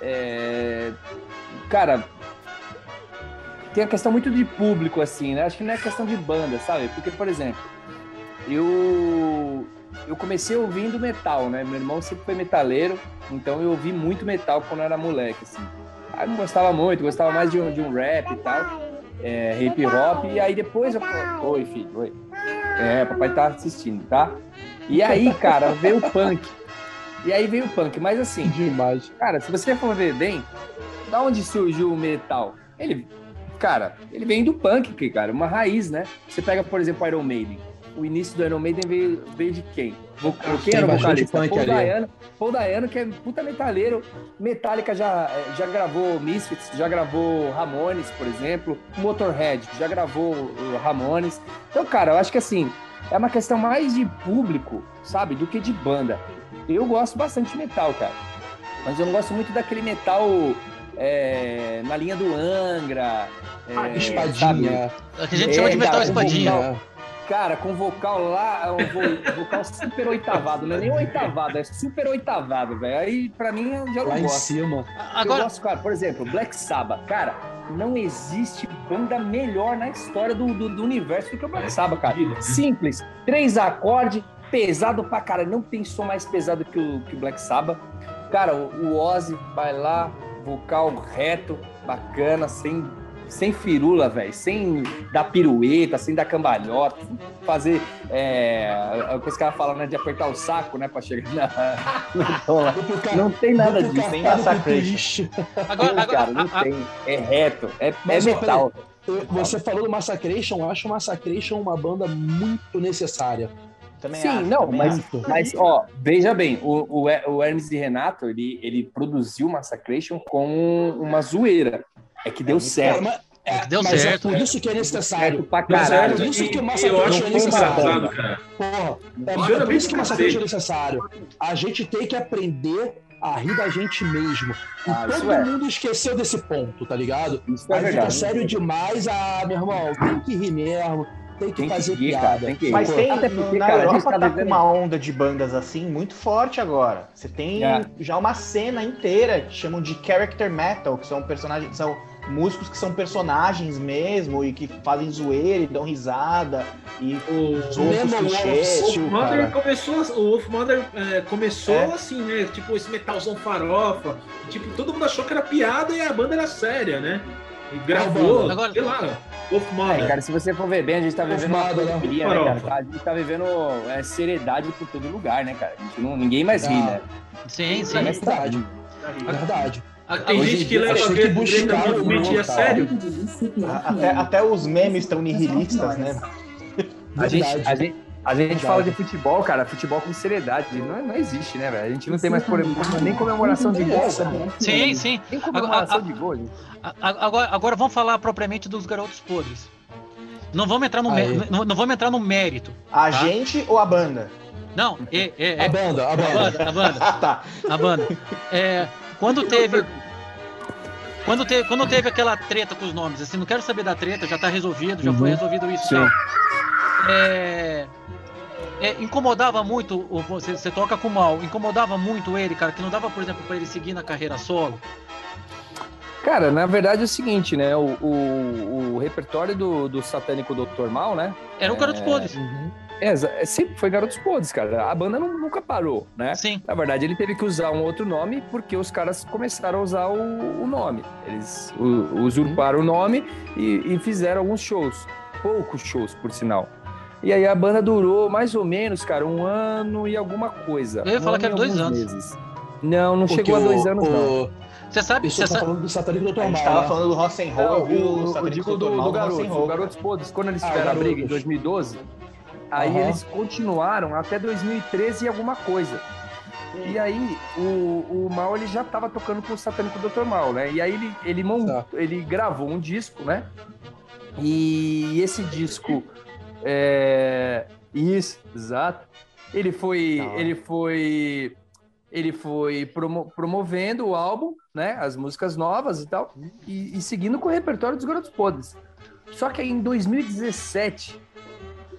é, cara, tem a questão muito de público, assim, né? Acho que não é questão de banda, sabe? Porque, por exemplo, eu eu comecei ouvindo metal, né? Meu irmão sempre foi metaleiro, então eu ouvi muito metal quando eu era moleque, assim. Aí não gostava muito, gostava mais de um, de um rap e tal, é, hip hop, e aí depois eu... Oi, filho, oi. É, papai tá assistindo, tá? E aí, cara, veio o punk. E aí veio o punk, mas assim... Demais. Cara, se você for ver bem, da onde surgiu o metal? Ele, cara, ele vem do punk, cara, uma raiz, né? Você pega, por exemplo, Iron Maiden o início do Iron Maiden veio, veio de quem? quem era o vocalista? Paul Dayano, Paul Dayano, que é puta metaleiro. Metallica já, já gravou Misfits, já gravou Ramones, por exemplo. Motorhead, já gravou Ramones. Então, cara, eu acho que assim, é uma questão mais de público, sabe, do que de banda. Eu gosto bastante de metal, cara. Mas eu não gosto muito daquele metal é, na linha do Angra. É, espadinha. É que a gente é, chama de metal cara, espadinha. Vocal, Cara, com vocal lá, um vocal super oitavado, não é nem oitavado, é super oitavado, velho. Aí, pra mim, eu já não lá gosto. em cima. Agora... Eu gosto, cara, por exemplo, Black Sabbath. Cara, não existe banda melhor na história do, do, do universo do que o Black Sabbath, cara. Simples, três acordes, pesado pra cara. Não tem som mais pesado que o, que o Black Sabbath. Cara, o Ozzy vai lá, vocal reto, bacana, sem sem firula, velho, sem dar pirueta, sem dar cambalhota, fazer é, o que os caras falam, né, de apertar o saco, né, pra chegar na... Não tem nada disso, sem massacration. Agora, agora, cara, não a, tem. É reto, é, é metal. Você falou do Massacration, eu acho o Massacration uma banda muito necessária. Também Sim, acho, não, mas, mas ó, veja bem, o, o, o Hermes e Renato, ele, ele produziu Massacration com uma zoeira. É que deu é, certo. É, que deu mas certo. é por isso que é necessário. Pra caralho. É por isso que o Massacration é necessário. Porra, é, é por isso que o Massacration é necessário. A gente tem que aprender a rir da gente mesmo. E ah, todo é. mundo esqueceu desse ponto, tá ligado? Isso é Aí fica sério demais. Ah, meu irmão, tem que rir mesmo. Tem que tem fazer que ir, piada. Cara, tem que Mas tem, Até porque, na cara, Europa tá, tá com uma onda de bandas assim muito forte agora. Você tem é. já uma cena inteira que chamam de character metal, que são personagens, são músicos que são personagens mesmo e que fazem zoeira e dão risada e. O Wolf Mother começou, o Wolf Mother é, começou é. assim, né? Tipo esse metalzão farofa. Tipo, todo mundo achou que era piada e a banda era séria, né? Gravou, Agora, sei lá. É, cara, se você for ver bem, a gente tá vivendo uma pandemia, né, cara? A gente tá vivendo é, seriedade por todo lugar, né, cara? A gente não, ninguém mais ri, né? Sim, sim. É verdade. É verdade. Tem Hoje gente que leva a Greta Movement a sério. Até, até os memes estão nihilistas, né? A gente, a gente, a gente fala de futebol, cara, futebol com seriedade. Não, não existe, né, velho? A gente não tem mais por, nem comemoração de gol. Sim, sim. Nem comemoração de gol, gente. Agora, agora vamos falar propriamente dos garotos podres. Não vamos entrar no, não, não vamos entrar no mérito. A tá? gente ou a banda? Não, é, é, é, a banda, a banda. A banda, a banda. ah, tá. A banda. É, quando teve. Quando teve, quando teve aquela treta com os nomes, assim, não quero saber da treta, já tá resolvido, já uhum. foi resolvido isso. Sim. É, é, incomodava muito, você, você toca com mal, incomodava muito ele, cara, que não dava, por exemplo, para ele seguir na carreira solo. Cara, na verdade é o seguinte, né? O, o, o repertório do, do Satânico Dr. Mal, né? Era o cara dos podres. Uhum. É, é, sempre foi Garotos Podres, cara. A banda não, nunca parou, né? Sim. Na verdade, ele teve que usar um outro nome porque os caras começaram a usar o, o nome. Eles usurparam o nome e, e, fizeram alguns shows. Poucos shows, por sinal. E aí a banda durou mais ou menos, cara, um ano e alguma coisa. Eu ia falar que era dois anos. Meses. Não, não porque chegou a dois anos, não. Você sabe? Você tá sabe... falando do Satânico Dr. Mal. A gente tava falando do Rock'n'Roll, viu? O, digo do, do, do Garotos. O Garotos Podres, quando eles ah, tiveram a briga em 2012, Aí uhum. eles continuaram até 2013 e alguma coisa. E aí, o, o Mal ele já estava tocando com o Satânico Dr. Mal, né? E aí ele, ele, mont... Tá. ele gravou um disco, né? E esse disco. É... Isso, exato. Ele foi. Ele foi. Ele foi promo... promovendo o álbum, né? As músicas novas e tal. E, e seguindo com o repertório dos Garotos Podres. Só que aí em 2017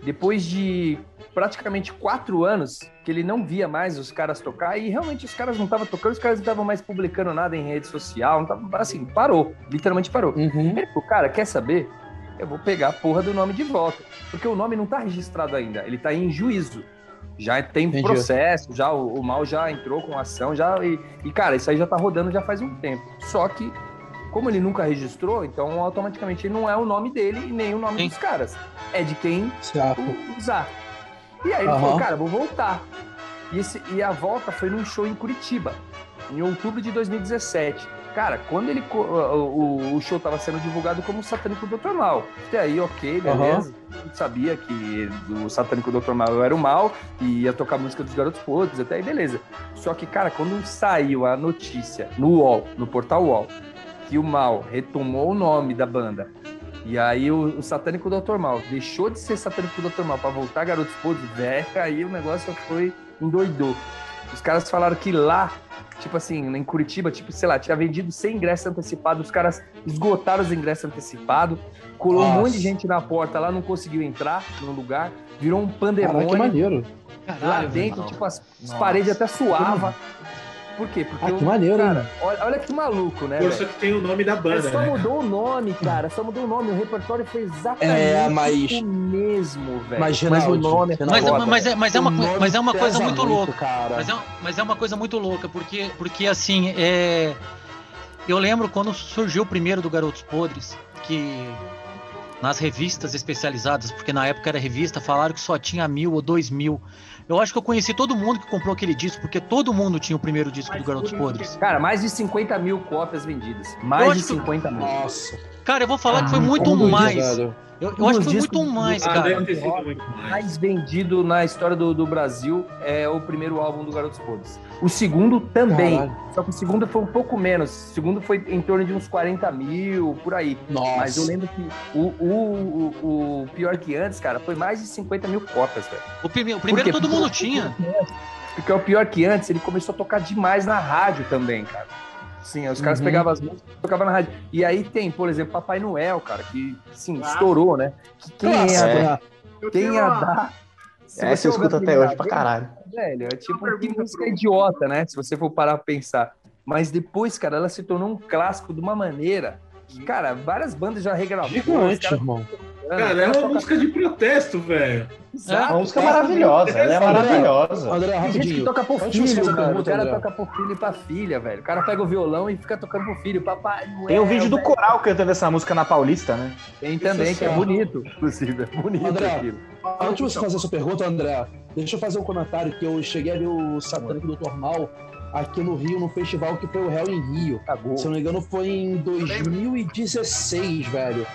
depois de praticamente quatro anos que ele não via mais os caras tocar e realmente os caras não estavam tocando, os caras não estavam mais publicando nada em rede social, não tava, assim, parou, literalmente parou. Uhum. Ele falou, cara, quer saber? Eu vou pegar a porra do nome de volta, porque o nome não tá registrado ainda, ele tá em juízo. Já tem Entendi. processo, já o, o, mal já entrou com ação, já e, e, cara, isso aí já tá rodando já faz um tempo. Só que como ele nunca registrou, então automaticamente não é o nome dele e nem o nome Sim. dos caras. É de quem certo. usar. E aí ele uhum. falou, cara, vou voltar. E, esse, e a volta foi num show em Curitiba, em outubro de 2017. Cara, quando ele o, o, show estava sendo divulgado como Satânico Dr. Mal. Até aí, ok, beleza. Uhum. sabia que o Satânico Dr. Mal era o mal e ia tocar música dos Garotos Podres, até aí, beleza. Só que, cara, quando saiu a notícia no UOL, no portal UOL, que o Mal retomou o nome da banda e aí o, o Satânico Dr. Mal deixou de ser Satânico Dr. Mal para voltar Garotos Podres, velho, aí o negócio foi endoidou. Os caras falaram que lá, tipo assim, em Curitiba, tipo, sei lá, tinha vendido 100 ingressos antecipados, os caras esgotaram os ingressos antecipados, colou Nossa. um monte de gente na porta lá, não conseguiu entrar no lugar, virou um pandemônio. Caraca, que maneiro. Lá dentro, tipo, as, as paredes até suavam. Por quê? Porque ah, que maneiro, cara, olha, olha, que maluco, né? Força que tem o nome da banda. Só né? mudou o nome, cara. Só mudou o nome. O repertório foi exatamente é, mas... o mesmo, velho. Mas, mas o nome. Mas, mas, mas, é, mas, é, uma, mas é uma coisa muito, muito louca. Cara. Mas, é, mas é uma coisa muito louca, porque, porque assim, é. Eu lembro quando surgiu o primeiro do Garotos Podres, que nas revistas especializadas, porque na época era revista, falaram que só tinha mil ou dois mil. Eu acho que eu conheci todo mundo que comprou aquele disco, porque todo mundo tinha o primeiro disco do Garotos Podres. Cara, mais de 50 mil cópias vendidas. Mais de 50 que... mil. Nossa. Cara, eu vou falar ah, que foi muito mais. Eu, eu acho que foi muito mais, cara. mais. mais vendido na história do, do Brasil é o primeiro álbum do Garotos Podres. O segundo também. Caralho. Só que o segundo foi um pouco menos. O segundo foi em torno de uns 40 mil, por aí. Nossa. Mas eu lembro que o, o, o, o pior que antes, cara, foi mais de 50 mil cópias, velho. O, prime o primeiro todo mundo tinha. Porque o pior que antes, ele começou a tocar demais na rádio também, cara. Sim, os caras uhum. pegavam as músicas e tocavam na rádio. E aí tem, por exemplo, Papai Noel, cara, que, sim, ah. estourou, né? Que quem Nossa, é, é. Quem ia dar se é, você escuta até hoje pra caralho. Velho, é tipo que música idiota, né? Se você for parar pra pensar. Mas depois, cara, ela se tornou um clássico de uma maneira cara, várias bandas já regravaram. Gigante, irmão. Cara, é uma música de protesto, velho. É uma música maravilhosa, ela é maravilhosa. André, Tem gente que toca por filho, cara. O cara toca por filho e pra filha, velho. O cara pega o violão e fica tocando por filho. Papai Tem um vídeo do coral cantando essa música na Paulista, né? Tem também, que é bonito, inclusive. É bonito André, aquilo. Antes de você fazer essa pergunta, André, deixa eu fazer um comentário que eu cheguei a ver o Satânico do Mal aqui no Rio, no festival que foi o Hell em Rio. Acabou. Se eu não me engano, foi em 2016, velho.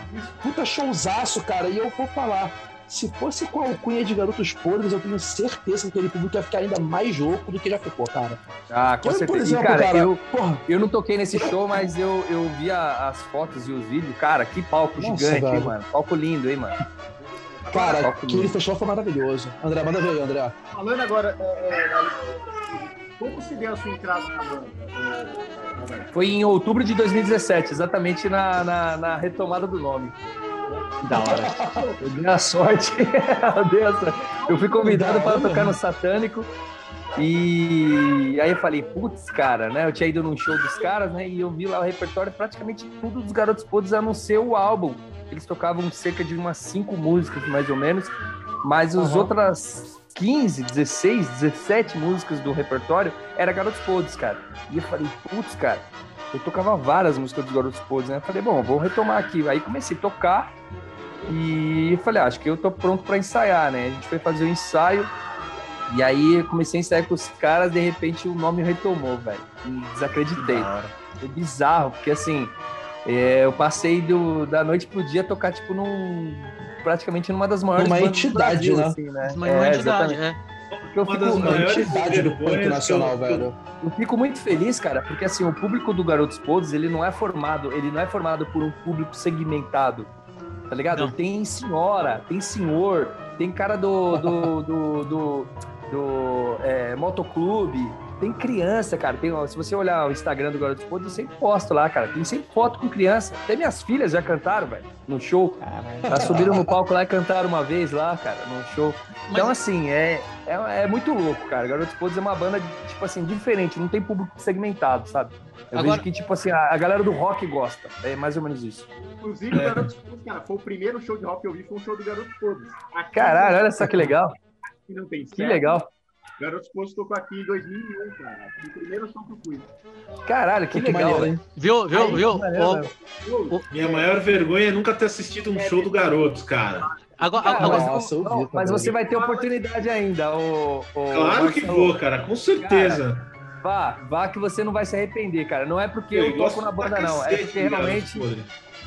Puta showzaço, cara. E eu vou falar. Se fosse com a alcunha de Garotos Podres, eu tenho certeza que aquele público ia ficar ainda mais louco do que já ficou, cara. Ah, com eu, certeza. Por exemplo, cara, cara, eu, porra, eu não toquei nesse show, mas eu, eu vi as fotos e os vídeos. Cara, que palco Nossa, gigante, velho. hein, mano. Palco lindo, hein, mano. Cara, aquele festival foi maravilhoso. André, manda ver aí, André. Falando agora, é, é, como se deu a sua entrada na banda? Foi em outubro de 2017, exatamente na, na, na retomada do nome. Da hora. Eu dei a sorte. eu fui convidado para tocar no Satânico. E aí eu falei, putz, cara, né? Eu tinha ido num show dos caras, né? E eu vi lá o repertório, praticamente tudo dos Garotos Podres a não ser o álbum. Eles tocavam cerca de umas cinco músicas, mais ou menos. Mas as uhum. outras 15, 16, 17 músicas do repertório era Garotos Podres, cara. E eu falei, putz, cara, eu tocava várias músicas dos Garotos Podres, né? Eu falei, bom, vou retomar aqui. Aí comecei a tocar e falei, ah, acho que eu tô pronto para ensaiar, né? A gente foi fazer o um ensaio e aí comecei a ensaiar com os caras, de repente o nome retomou, velho. E desacreditei. Foi bizarro, porque assim, é, eu passei do, da noite pro dia tocar, tipo, num. Praticamente numa das maiores. Uma entidade, Brasil, né? Assim, né? Uma, é, entidade, é. Eu fico, uma entidade do punk nacional, velho. Eu fico muito feliz, cara, porque assim, o público do Garotos Podres, ele não é formado, ele não é formado por um público segmentado, tá ligado? Não. Tem senhora, tem senhor, tem cara do, do, do, do, do, do é, motoclube, tem criança, cara. Tem, se você olhar o Instagram do Garotos Podres, eu sempre posto lá, cara. Tem sempre foto com criança. Até minhas filhas já cantaram, velho, no show. Elas subiram no palco lá e cantaram uma vez lá, cara, no show. Então, Mas... assim, é, é, é, muito louco, cara. Garotos Podres é uma banda, tipo assim, diferente. Não tem público segmentado, sabe? Eu Agora... vejo que, tipo assim, a, a, galera do rock gosta. É mais ou menos isso. Inclusive, o Garotos Podres, cara, foi o primeiro show de rock que eu vi, foi um show do Garotos Podres. Caralho, olha só que legal. Que, não tem que legal. Garotos Poços tocou aqui em 2001, cara. O primeiro som que eu fui. Caralho, que, que legal, hein? Viu, viu, Aí, viu? O, Minha maior vergonha é nunca ter assistido um é, show do Garotos, cara. Agora, cara, agora nossa, mas, não, mas você vai ter oportunidade ainda, o, o Claro Marcelo. que vou, cara, com certeza. Cara, vá, vá que você não vai se arrepender, cara. Não é porque eu, eu toco na banda, não. É porque realmente.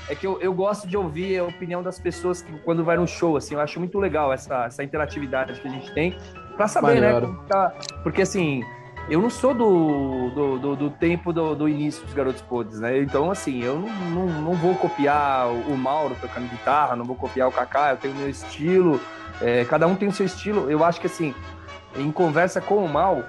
É que eu, eu gosto de ouvir a opinião das pessoas que, quando vai no show, assim, eu acho muito legal essa, essa interatividade que a gente tem para saber, né, Maneiro. né? Tá... Porque assim, eu não sou do, do, do, do tempo do, do, início dos Garotos Podres, né? Então, assim, eu não, não, não, vou copiar o Mauro tocando guitarra, não vou copiar o Kaká, eu tenho meu estilo, é, cada um tem o seu estilo. Eu acho que, assim, em conversa com o Mal,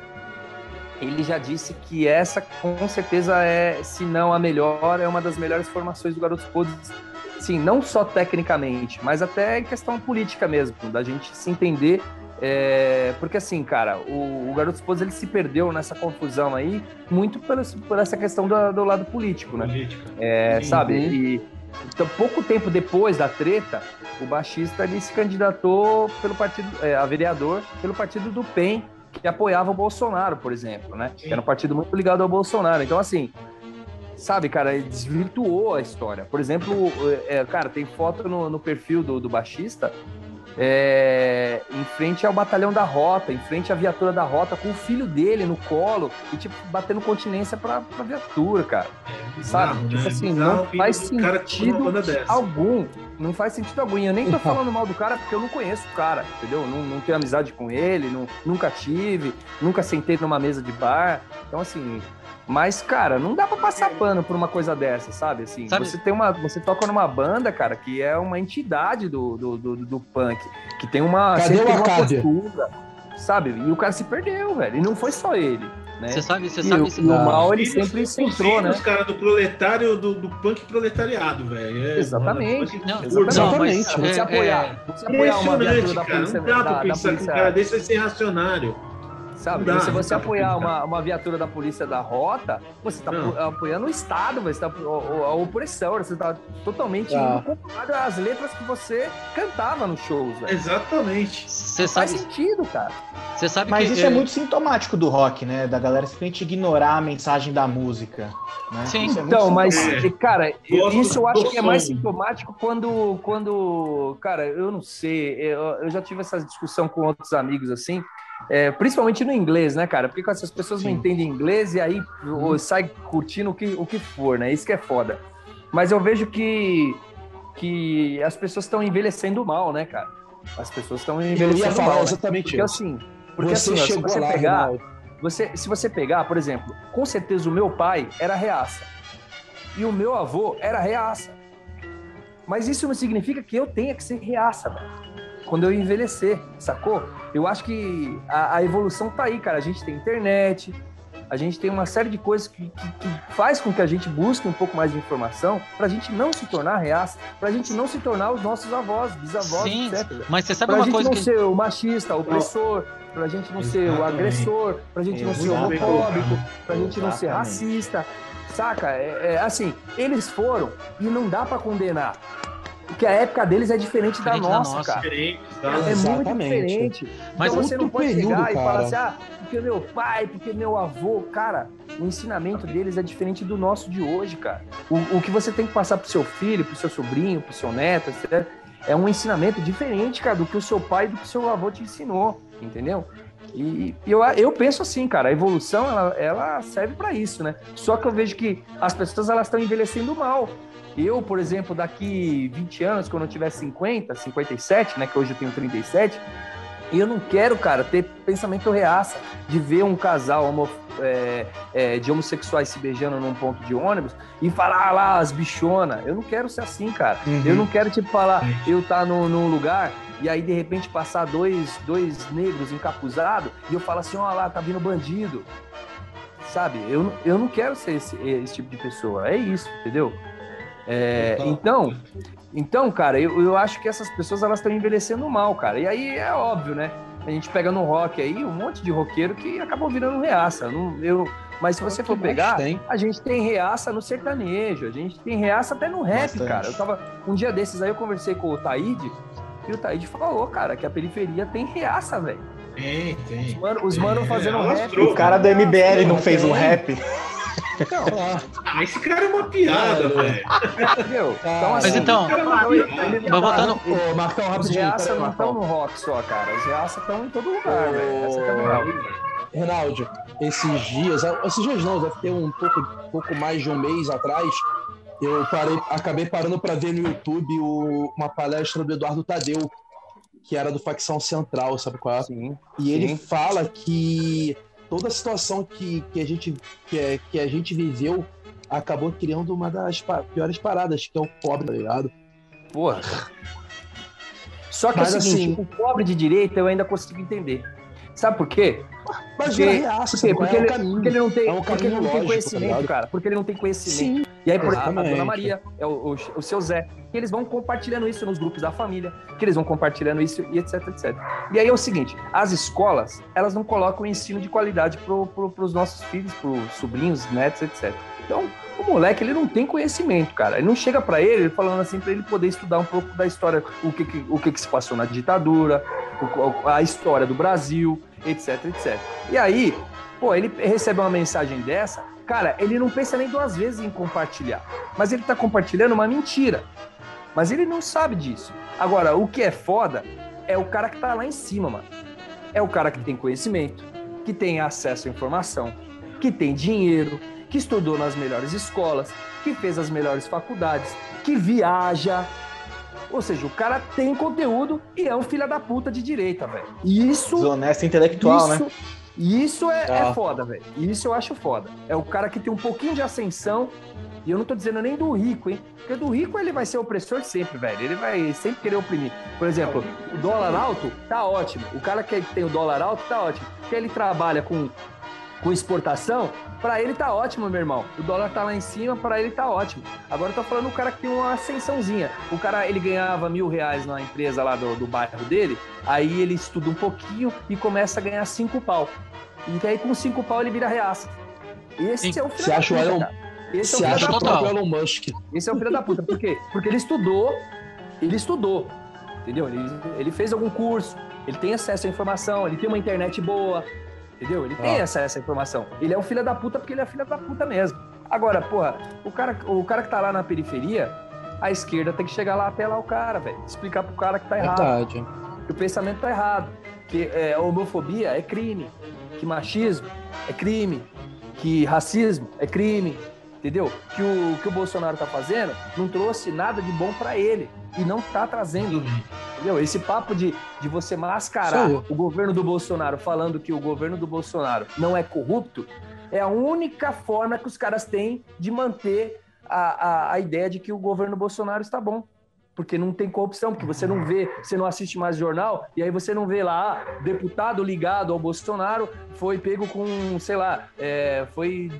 ele já disse que essa, com certeza, é, se não a melhor, é uma das melhores formações do Garotos Podres, sim, não só tecnicamente, mas até em questão política mesmo, da gente se entender é, porque assim, cara, o, o Garoto Esposa ele se perdeu nessa confusão aí, muito por, por essa questão do, do, lado político, né? Política. É, sabe? E então, pouco tempo depois da treta, o baixista ele se candidatou pelo partido, é, a vereador pelo partido do PEN, que apoiava o Bolsonaro, por exemplo, né? Que era um partido muito ligado ao Bolsonaro. Então, assim, sabe, cara, ele desvirtuou a história. Por exemplo, é, cara, tem foto no, no perfil do, do baixista é, em frente ao batalhão da rota, em frente à viatura da rota, com o filho dele no colo e, tipo, batendo continência pra, pra viatura, cara. É, Sabe? Não, tipo né? assim, não faz sentido algum. Não faz sentido algum. E eu nem tô falando mal do cara porque eu não conheço o cara, entendeu? Não, não tenho amizade com ele, não, nunca tive, nunca sentei numa mesa de bar. Então, assim, mas, cara, não dá pra passar pano por uma coisa dessa, sabe? Assim, sabe? você tem uma. Você toca numa banda, cara, que é uma entidade do, do, do, do punk, que tem uma. Cadê o postura, sabe? E o cara se perdeu, velho. E não foi só ele. Né? Você sabe, você sabe. O, o mal ele sempre se entrou, né? Os caras do proletário, do, do punk proletariado, velho. É, exatamente. Mano, não, exatamente. Não, você é, apoiar, é... você apoiar uma viatura da polícia. Não dá pra pensar que um cara desse vai ser racionário. Sabe? Dá, se você apoiar uma, uma viatura da polícia da rota, você está apoiando o Estado, você está a, opressão, você está totalmente ah. indo às letras que você cantava nos shows. Véio. Exatamente. Você sabe... Faz sentido, cara. Você sabe Mas que, isso é... é muito sintomático do rock, né? Da galera simplesmente ignorar a mensagem da música. Né? Sim, é então, mas, cara, isso eu acho que é mais sintomático quando, quando cara, eu não sei, eu, eu já tive essa discussão com outros amigos assim, é, principalmente no inglês, né, cara? Porque essas pessoas Sim. não entendem inglês e aí uhum. sai curtindo o que, o que for, né? Isso que é foda. Mas eu vejo que, que as pessoas estão envelhecendo mal, né, cara? As pessoas estão envelhecendo mal. Né? Exatamente porque assim, porque você assim, se você lá, pegar, você, se você pegar, por exemplo, com certeza o meu pai era reaça e o meu avô era reaça. Mas isso não significa que eu tenha que ser reaça, velho quando eu envelhecer, sacou? Eu acho que a, a, evolução tá aí, cara. A gente tem internet, a gente tem uma série de coisas que, que, que faz com que a gente busque um pouco mais de informação pra gente não se tornar reaça, pra gente não se tornar os nossos avós, bisavós, Sim, etc. Mas você sabe pra uma coisa que... não ser o machista, o opressor, pra gente não ser o agressor, pra gente não ser homofóbico, pra gente não ser racista. Saca? É, é, assim, eles foram e não dá para condenar. Porque a época deles é diferente, diferente da, nossa, da nossa, cara. Diferente, é Exatamente. muito diferente. Mas então você não pode período, chegar cara. e falar assim, ah, porque meu pai, porque meu avô, cara, o ensinamento deles é diferente do nosso de hoje, cara. O, o que você tem que passar pro seu filho, pro seu sobrinho, pro seu neto, etc., é um ensinamento diferente, cara, do que o seu pai, do que o seu avô te ensinou, entendeu? E, e eu, eu penso assim, cara, a evolução ela, ela serve para isso, né? Só que eu vejo que as pessoas elas estão envelhecendo mal. Eu, por exemplo, daqui 20 anos, quando eu tiver 50, 57, né, que hoje eu tenho 37, eu não quero, cara, ter pensamento reaça de ver um casal homo, é, é, de homossexuais se beijando num ponto de ônibus e falar ah, lá as bichonas. Eu não quero ser assim, cara. Uhum. Eu não quero, tipo, falar, eu tá no, num lugar e aí de repente passar dois, dois negros encapuzados e eu falo assim, ó lá, tá vindo bandido. sabe? Eu, eu não quero ser esse, esse tipo de pessoa. É isso, entendeu? É, então, então, cara, eu, eu acho que essas pessoas elas estão envelhecendo mal, cara. E aí é óbvio, né? A gente pega no rock aí um monte de roqueiro que acabou virando reaça. Não, eu, mas se você for pegar, a gente tem reaça no sertanejo, a gente tem reaça até no rap, Bastante. cara. Eu tava. Um dia desses aí eu conversei com o Taíde, e o Taíde falou, cara, que a periferia tem reaça, velho. Tem, tem. Os mano, os mano fazendo é, rap. O cara do MBL não fez um rap. Ah, esse cara é uma piada, velho. Então, assim, mas então, mas voltando. Ô, Marcão, rapidinho. Os reaça não estão no rock só, cara. Os reaça estão em todo lugar, velho. Essa é. Reinaldo, esses dias, esses dias não, deve ter um pouco, pouco mais de um mês atrás, eu parei, acabei parando para ver no YouTube o, uma palestra do Eduardo Tadeu, que era do Facção Central, sabe qual é? Sim, e ele sim. fala que toda a situação que, que, a gente, que, é, que a gente viveu acabou criando uma das piores paradas, que é o pobre, tá ligado? Porra. Só que Mas, é o seguinte, assim, o pobre de direita eu ainda consigo entender. Sabe por quê? Mas porque, reaça, porque, porque, é ele, porque, ele, não tem, é porque ele não tem conhecimento, tá cara. Porque ele não tem conhecimento. Sim, e aí, por exemplo, a Dona Maria, é o, o, o, seu Zé, que eles vão compartilhando isso nos grupos da família, que eles vão compartilhando isso e etc, etc. E aí é o seguinte, as escolas, elas não colocam ensino de qualidade para pro, os nossos filhos, para os sobrinhos, netos, etc. Então, o moleque, ele não tem conhecimento, cara. Ele não chega para ele falando assim para ele poder estudar um pouco da história, o que, que o que, que se passou na ditadura, a história do Brasil, etc, etc. E aí, pô, ele recebe uma mensagem dessa, cara, ele não pensa nem duas vezes em compartilhar. Mas ele tá compartilhando uma mentira. Mas ele não sabe disso. Agora, o que é foda é o cara que tá lá em cima, mano. É o cara que tem conhecimento, que tem acesso à informação, que tem dinheiro, que estudou nas melhores escolas, que fez as melhores faculdades, que viaja, ou seja, o cara tem conteúdo e é um filho da puta de direita, velho. Isso. Desonesto intelectual, isso, né? Isso é, é ah. é foda, velho. Isso eu acho foda. É o cara que tem um pouquinho de ascensão. E eu não tô dizendo nem do rico, hein? Porque do rico ele vai ser opressor sempre, velho. Ele vai sempre querer oprimir. Por exemplo, o dólar alto tá ótimo. O cara que tem o dólar alto tá ótimo. Porque ele trabalha com com exportação, para ele tá ótimo, meu irmão. O dólar tá lá em cima, para ele tá ótimo. Agora eu tô falando o cara que tem uma ascensãozinha. O cara, ele ganhava mil reais na empresa lá do, do bairro dele, aí ele estuda um pouquinho e começa a ganhar cinco pau. E aí com cinco pau ele vira reaça. Esse Sim. é o filho Você acha o Elon... Esse Você é o acha o Elon Musk. Esse é o filho da puta. Por quê? Porque ele estudou, ele estudou, entendeu? Ele, ele fez algum curso, ele tem acesso à informação, ele tem uma internet boa, Entendeu? Ele tem essa, essa informação. Ele é um filho da puta porque ele é filho da puta mesmo. Agora, porra, o cara, o cara que tá lá na periferia, a esquerda tem que chegar lá até lá o cara, velho. Explicar pro cara que tá errado. Verdade. Que o pensamento tá errado. Que é, homofobia é crime. Que machismo é crime. Que racismo é crime. Entendeu? Que o que o Bolsonaro tá fazendo não trouxe nada de bom para ele. E não tá trazendo. Entendeu? Esse papo de, de você mascarar o governo do Bolsonaro falando que o governo do Bolsonaro não é corrupto é a única forma que os caras têm de manter a, a, a ideia de que o governo Bolsonaro está bom porque não tem corrupção, porque você não vê, você não assiste mais jornal, e aí você não vê lá, ah, deputado ligado ao Bolsonaro foi pego com, sei lá, é, foi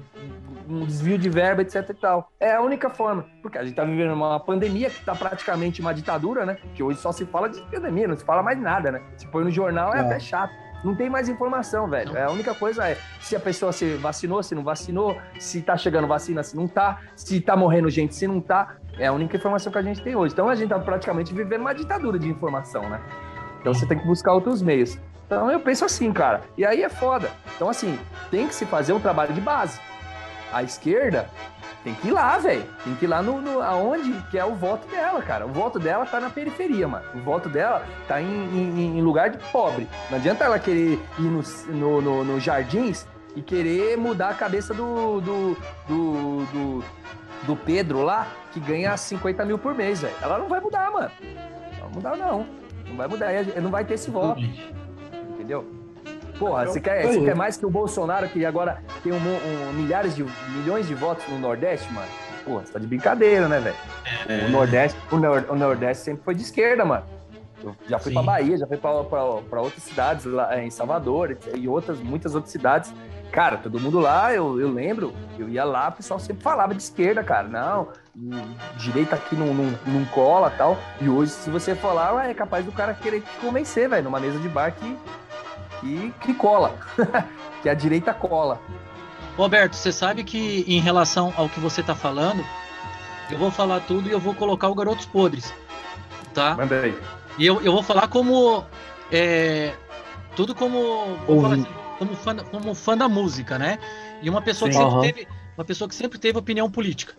um desvio de verba, etc e tal. É a única forma, porque a gente tá vivendo uma pandemia que tá praticamente uma ditadura, né? Que hoje só se fala de pandemia, não se fala mais nada, né? Se põe no jornal é, é até chato. Não tem mais informação, velho. É, a única coisa é se a pessoa se vacinou, se não vacinou, se tá chegando vacina, se não tá, se tá morrendo gente, se não tá. É a única informação que a gente tem hoje. Então a gente tá praticamente vivendo uma ditadura de informação, né? Então você tem que buscar outros meios. Então eu penso assim, cara. E aí é foda. Então, assim, tem que se fazer um trabalho de base. A esquerda tem que ir lá, velho. Tem que ir lá no, no, aonde que é o voto dela, cara. O voto dela tá na periferia, mano. O voto dela tá em, em, em lugar de pobre. Não adianta ela querer ir no, no, no, no jardins e querer mudar a cabeça do, do, do, do, do Pedro lá, que ganha 50 mil por mês, velho. Ela não vai mudar, mano. Não vai mudar, não. Não vai mudar. Não vai ter esse voto. Entendeu? Porra, você quer, você quer mais que o Bolsonaro, que agora tem um, um, milhares de milhões de votos no Nordeste, mano? Porra, você tá de brincadeira, né, velho? É. O Nordeste, o, Nord, o, Nordeste sempre foi de esquerda, mano. Eu já fui para Bahia, já fui para outras cidades lá em Salvador e outras, muitas outras cidades. cara, todo mundo lá, eu, eu lembro, eu ia lá, o pessoal sempre falava de esquerda, cara. Não, direita aqui não, não, não cola tal. E hoje, se você falar, é capaz do cara querer te convencer, velho, numa mesa de bar que, que, que cola. que a direita cola. Roberto, você sabe que em relação ao que você tá falando, eu vou falar tudo e eu vou colocar o Garotos Podres. Tá? Manda aí. E eu, eu vou falar como. É, tudo como. Assim, como, fã, como fã da música, né? E uma pessoa, que sempre teve, uma pessoa que sempre teve opinião política.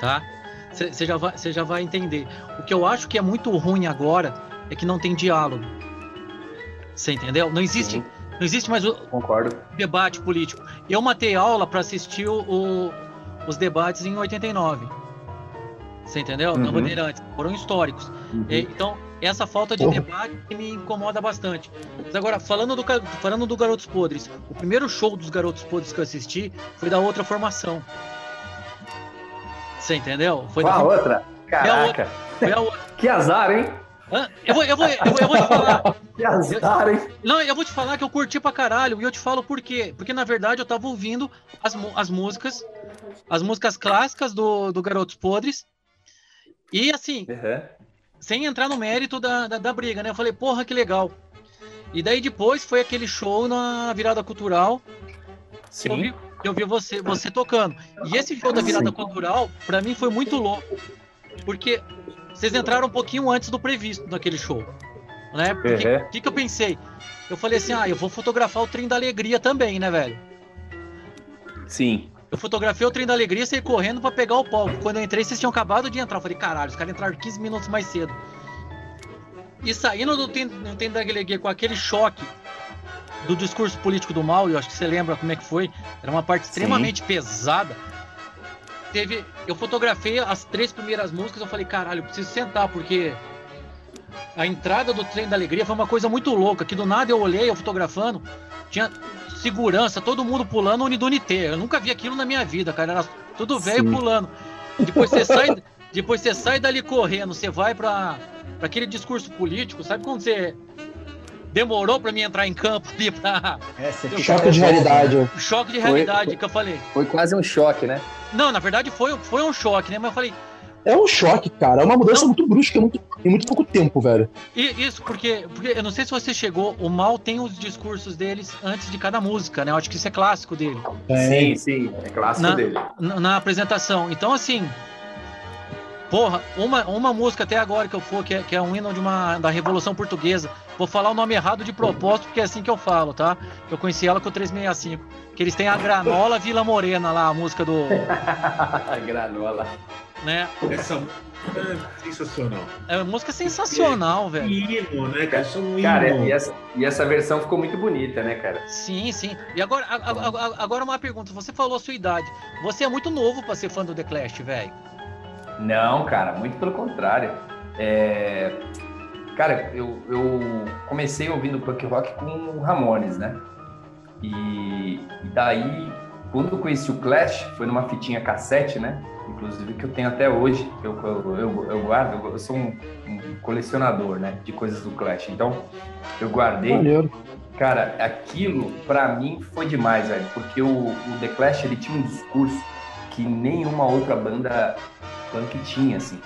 Tá? Você já, vai, já vai entender. O que eu acho que é muito ruim agora é que não tem diálogo. Você entendeu? Não existe. Sim. Não existe mais o Concordo. debate político. Eu matei aula para assistir o, os debates em 89. Você entendeu? Uhum. Na Bandeirantes. Foram históricos. Uhum. então, essa falta de debate me incomoda bastante. Mas agora, falando do, falando do Garotos Podres, o primeiro show dos Garotos Podres que eu assisti foi da outra formação. Você entendeu? Foi Qual da... outra? Caraca. Foi a outra. Foi a outra. que azar, hein? Eu vou, eu, vou, eu, vou, eu vou te falar. Que azar, hein? Não, eu vou te falar que eu curti pra caralho. E eu te falo por quê. Porque na verdade eu tava ouvindo as, as músicas, as músicas clássicas do, do Garotos Podres. E assim, uhum. sem entrar no mérito da, da, da, briga, né? Eu falei, porra, que legal. E daí depois foi aquele show na virada cultural. Sim. Eu vi, eu vi você, você tocando. E esse show da virada Sim. cultural, pra mim, foi muito louco. Porque vocês entraram um pouquinho antes do previsto naquele show. Né? O uhum. que, que eu pensei? Eu falei assim, ah, eu vou fotografar o trem da alegria também, né, velho? Sim. Eu fotografei o trem da alegria e saí correndo para pegar o palco. Quando eu entrei, vocês tinham acabado de entrar. Eu falei, caralho, os caras entraram 15 minutos mais cedo. E saindo do trem, do trem da alegria com aquele choque do discurso político do mal, e eu acho que você lembra como é que foi, era uma parte extremamente Sim. pesada teve. Eu fotografei as três primeiras músicas, eu falei, caralho, eu preciso sentar, porque a entrada do trem da alegria foi uma coisa muito louca. Que do nada eu olhei, eu fotografando, tinha segurança, todo mundo pulando Unidunité. Eu nunca vi aquilo na minha vida, cara. Era tudo velho pulando. Depois você sai, depois você sai dali correndo, você vai para aquele discurso político, sabe quando você demorou para mim entrar em campo ali pra. É, choque de realidade. Choque de realidade foi, que eu falei. Foi quase um choque, né? Não, na verdade foi, foi um choque, né? Mas eu falei. É um choque, cara. É uma mudança não. muito brusca muito, em muito pouco tempo, velho. E, isso, porque, porque eu não sei se você chegou, o Mal tem os discursos deles antes de cada música, né? Eu acho que isso é clássico dele. É. Sim, sim, é clássico na, dele. Na, na apresentação. Então, assim, Porra, uma, uma música até agora que eu for, que é, que é um hino de uma, da Revolução Portuguesa. Vou falar o nome errado de propósito, porque é assim que eu falo, tá? Eu conheci ela com o 365. Que eles têm a Granola Vila Morena lá, a música do. granola. Né? Essa música é sensacional. É uma música sensacional, é, velho. Hino, né, cara? Isso é um cara, e essa, e essa versão ficou muito bonita, né, cara? Sim, sim. E agora, agora uma pergunta. Você falou a sua idade. Você é muito novo pra ser fã do The Clash, velho. Não, cara, muito pelo contrário. É... Cara, eu, eu comecei ouvindo punk rock com Ramones, né? E, e daí, quando eu conheci o Clash, foi numa fitinha cassete, né? Inclusive que eu tenho até hoje, eu, eu, eu, guardo, eu sou um, um, colecionador, né? De coisas do Clash. Então, eu guardei. Valeu. Cara, aquilo para mim foi demais, velho, porque o, o The Clash ele tinha um discurso que nenhuma outra banda punk tinha, assim.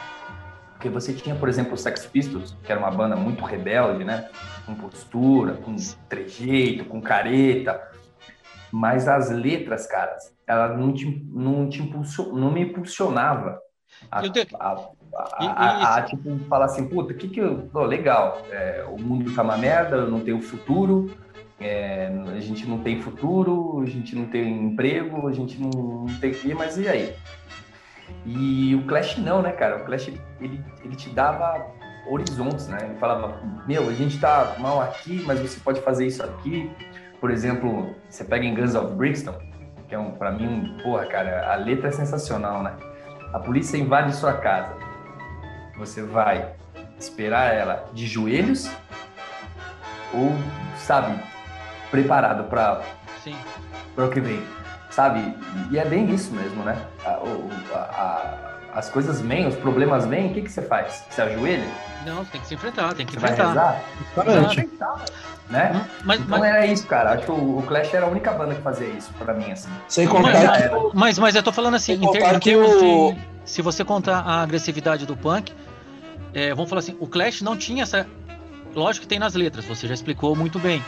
Porque você tinha, por exemplo, o Sex Pistols, que era uma banda muito rebelde, né? Com postura, com trejeito, com careta. Mas as letras, cara, ela não, te, não, te impulsion, não me impulsionava a, a, a, a, tipo, falar assim, puta, que que eu... Oh, legal, é, o mundo tá uma merda, eu não tenho futuro, é, a gente não tem futuro, a gente não tem emprego, a gente não, não tem... Mas e aí? E o Clash não, né, cara? O Clash, ele, ele te dava horizontes, né? Ele falava, meu, a gente tá mal aqui, mas você pode fazer isso aqui. Por exemplo, você pega em Guns of Brixton, que é um, pra mim, um, porra, cara, a letra é sensacional, né? A polícia invade sua casa. Você vai esperar ela de joelhos ou, sabe, preparado para para o que vem? Sabe? E é bem isso mesmo, né? A, a, as coisas vêm, os problemas vêm, o que, que você faz? Você ajoelha? Não, tem que se enfrentar, tem que você enfrentar. Vai rezar? Exatamente. Né? Hum, mas, então mas... era isso, cara. Acho que o Clash era a única banda que fazia isso pra mim, assim. Sem contar mas, que... mas, mas eu tô falando assim, em, ter, em termos o... de. Se você contar a agressividade do punk, é, vamos falar assim, o Clash não tinha essa. Lógico que tem nas letras, você já explicou muito bem.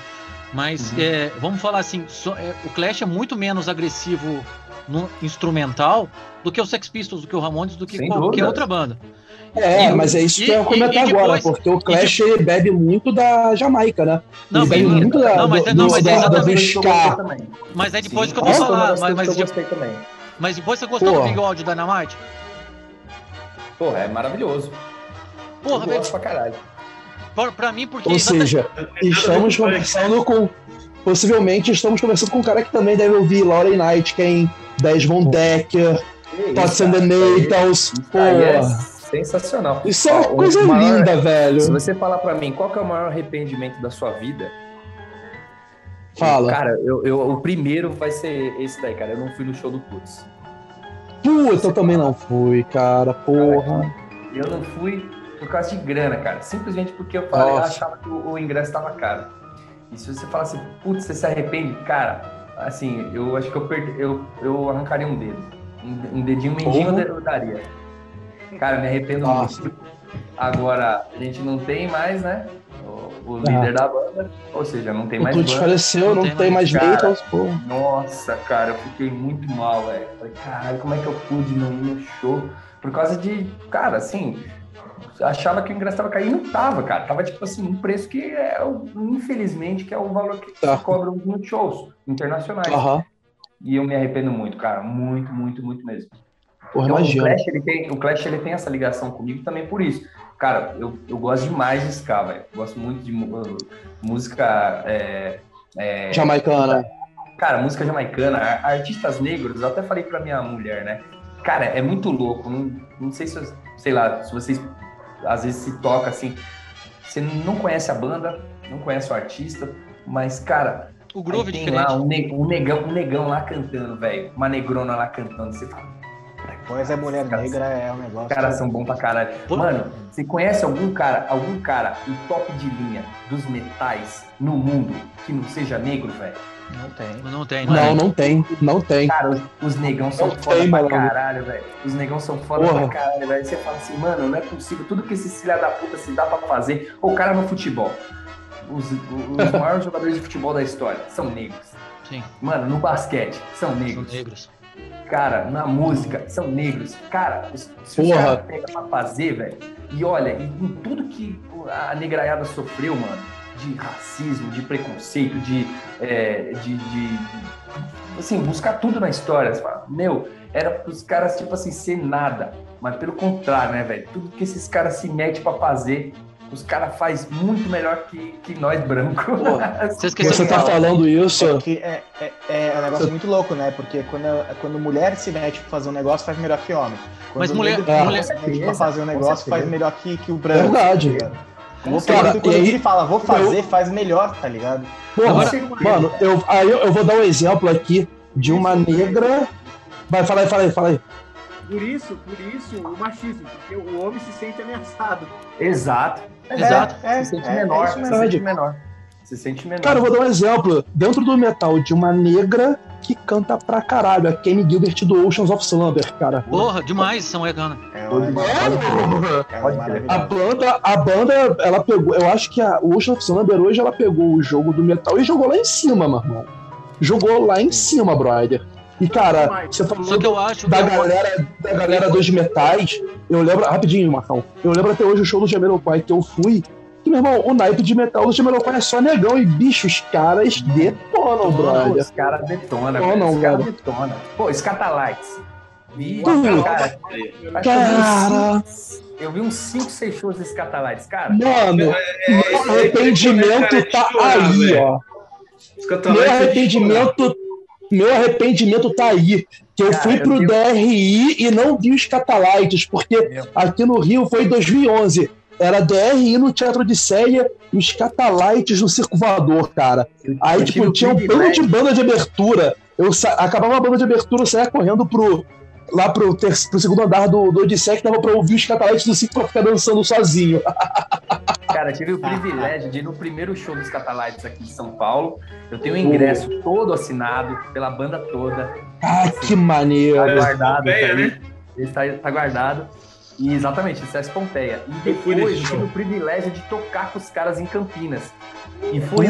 Mas uhum. é, vamos falar assim, so, é, o Clash é muito menos agressivo no instrumental do que o Sex Pistols, do que o Ramones, do que Sem qualquer dúvida. outra banda. É, e, mas é isso e, que eu ia comentar agora, porque o Clash e, bebe muito da Jamaica, né? Não, ele bebe muito da, não, mas, do, não, mas é exatamente. Mas é depois Sim. que eu tô falando. Mas, mas, eu também. mas depois você gostou Porra. do Big Audio Dynamite? Pô, é maravilhoso. Porra, velho. pra caralho. Pra mim, porque. Ou seja, estamos conversando com. Possivelmente estamos conversando com um cara que também deve ouvir Lauren Knight, quem Dez Von Decker, Tots and the Natals. Pô. É sensacional. Isso é uma coisa maior, linda, velho. Se você falar para mim qual é o maior arrependimento da sua vida, Fala. Cara, eu, eu, o primeiro vai ser esse daí, cara. Eu não fui no show do Putz. Puta, eu também não fui, cara. Porra. Cara, eu não fui por causa de grana, cara. Simplesmente porque eu falei, eu achava que o, o ingresso estava caro. E se você falar assim, putz, você se arrepende, cara, assim, eu acho que eu, perdi, eu, eu arrancaria um dedo. Um, um dedinho mindinho eu daria. Cara, me arrependo Nossa. muito. Agora, a gente não tem mais, né? O, o líder da banda, ou seja, não tem mais. O Tuts faleceu, não, não, tem, mais, mais Beatles, pô. Nossa, cara, eu fiquei muito mal, velho. Falei, caralho, como é que eu pude não ir no show? Por causa de, cara, assim, achava que o ingresso estava caindo, não tava, cara. Tava tipo assim, um preço que é, infelizmente, que é o valor que tá. se cobra nos shows internacionais. Uhum. E eu me arrependo muito, cara. Muito, muito, muito mesmo. Porra, então, o Clash, ele tem, o Clash ele tem essa ligação comigo também por isso. Cara, eu, eu gosto demais de ska, velho. Gosto muito de música. É, é, jamaicana. Cara, música jamaicana, artistas negros, eu até falei pra minha mulher, né? Cara, é muito louco. Não, não sei se, sei lá, se vocês às vezes se toca assim. Você não conhece a banda, não conhece o artista, mas, cara. O groove tem lá um, um, negão, um negão lá cantando, velho. Uma negrona lá cantando. Você fala. Pois é, mulher negra é um negócio. Os caras são bons pra caralho. Mano, você conhece algum cara, algum cara, um top de linha dos metais no mundo que não seja negro, velho? Não tem. Não tem, não, não, é. não tem. Não tem. Cara, os, os negão são não foda tem, pra caralho, velho. Os negão são foda Porra. pra caralho, velho. Você fala assim, mano, não é possível. Tudo que esse filha da puta se dá pra fazer. O cara no futebol. Os, os maiores jogadores de futebol da história são negros. Sim. Mano, no basquete, são negros. São negros. Cara, na música, são negros. Cara, se o cara pega pra fazer, velho, e olha, em tudo que a negraiada sofreu, mano, de racismo, de preconceito, de, é, de, de, assim, buscar tudo na história. Fala, meu, era os caras, tipo assim, ser nada. Mas pelo contrário, né, velho? Tudo que esses caras se metem para fazer, os caras faz muito melhor que, que nós brancos. Você, você tá falando isso? É, que é, é, é, um negócio você... muito louco, né? Porque quando, quando mulher se mete pra fazer um negócio, faz melhor que homem. Quando Mas mulher, mulher... se mete pra fazer um negócio, faz melhor que, que o branco. Verdade. Tá Vou cara, quando aí, ele fala, vou fazer, eu... faz melhor, tá ligado? Porra, Agora, mano, eu, aí eu, eu, vou dar um exemplo aqui de uma negra. Vai, fala aí, fala aí, fala aí. Por isso, por isso, o machismo, porque o homem se sente ameaçado. Exato. É, Exato. É, se sente é, menor, é se sente menor. Se sente menor. Cara, eu vou dar um exemplo. Dentro do metal de uma negra que canta pra caralho. A Kenny Gilbert do Oceans of Slumber, cara. Porra, demais, São Egana. É, é, a banda, a banda, ela pegou. Eu acho que a Oceans of Slumber hoje ela pegou o jogo do metal e jogou lá em cima, meu irmão. Jogou lá em cima, brother. E, cara, você falou Só que eu acho da, galera, da galera dos metais. Eu lembro, rapidinho, Marcão. Eu lembro até hoje o show do Jamiroquai que eu fui. Que, meu irmão, o naipe de metal do Jamiroquai é só negão. E, bicho, os caras detonam, brother. Os caras detonam, não, Os caras detonam. Pô, Scatalites. cara, cara, eu vi uns 5, 6 shows desse Catalites, cara. Mano, meu arrependimento tá aí, ó. Meu arrependimento meu arrependimento tá aí. Que eu Cara, fui pro eu DRI e não vi os Catalites, porque aqui no Rio foi em 2011. Era DRI no Teatro de Célia e os Catalites no Circo Voador, cara. Aí, eu tipo, tinha um plano de banda de abertura. Eu sa... acabava a banda de abertura, eu saía correndo pro, lá pro, ter, pro segundo andar do, do Odisseia que dava pra ouvir os cataletes do 5 pra ficar dançando sozinho. Cara, tive o privilégio de ir no primeiro show dos Catalites aqui em São Paulo. Eu tenho o ingresso todo assinado pela banda toda. Ah, que maneiro! Tá guardado, tá, né? Está, tá guardado. E exatamente, isso é a Pompeia. E depois tive o privilégio de tocar com os caras em Campinas. E foi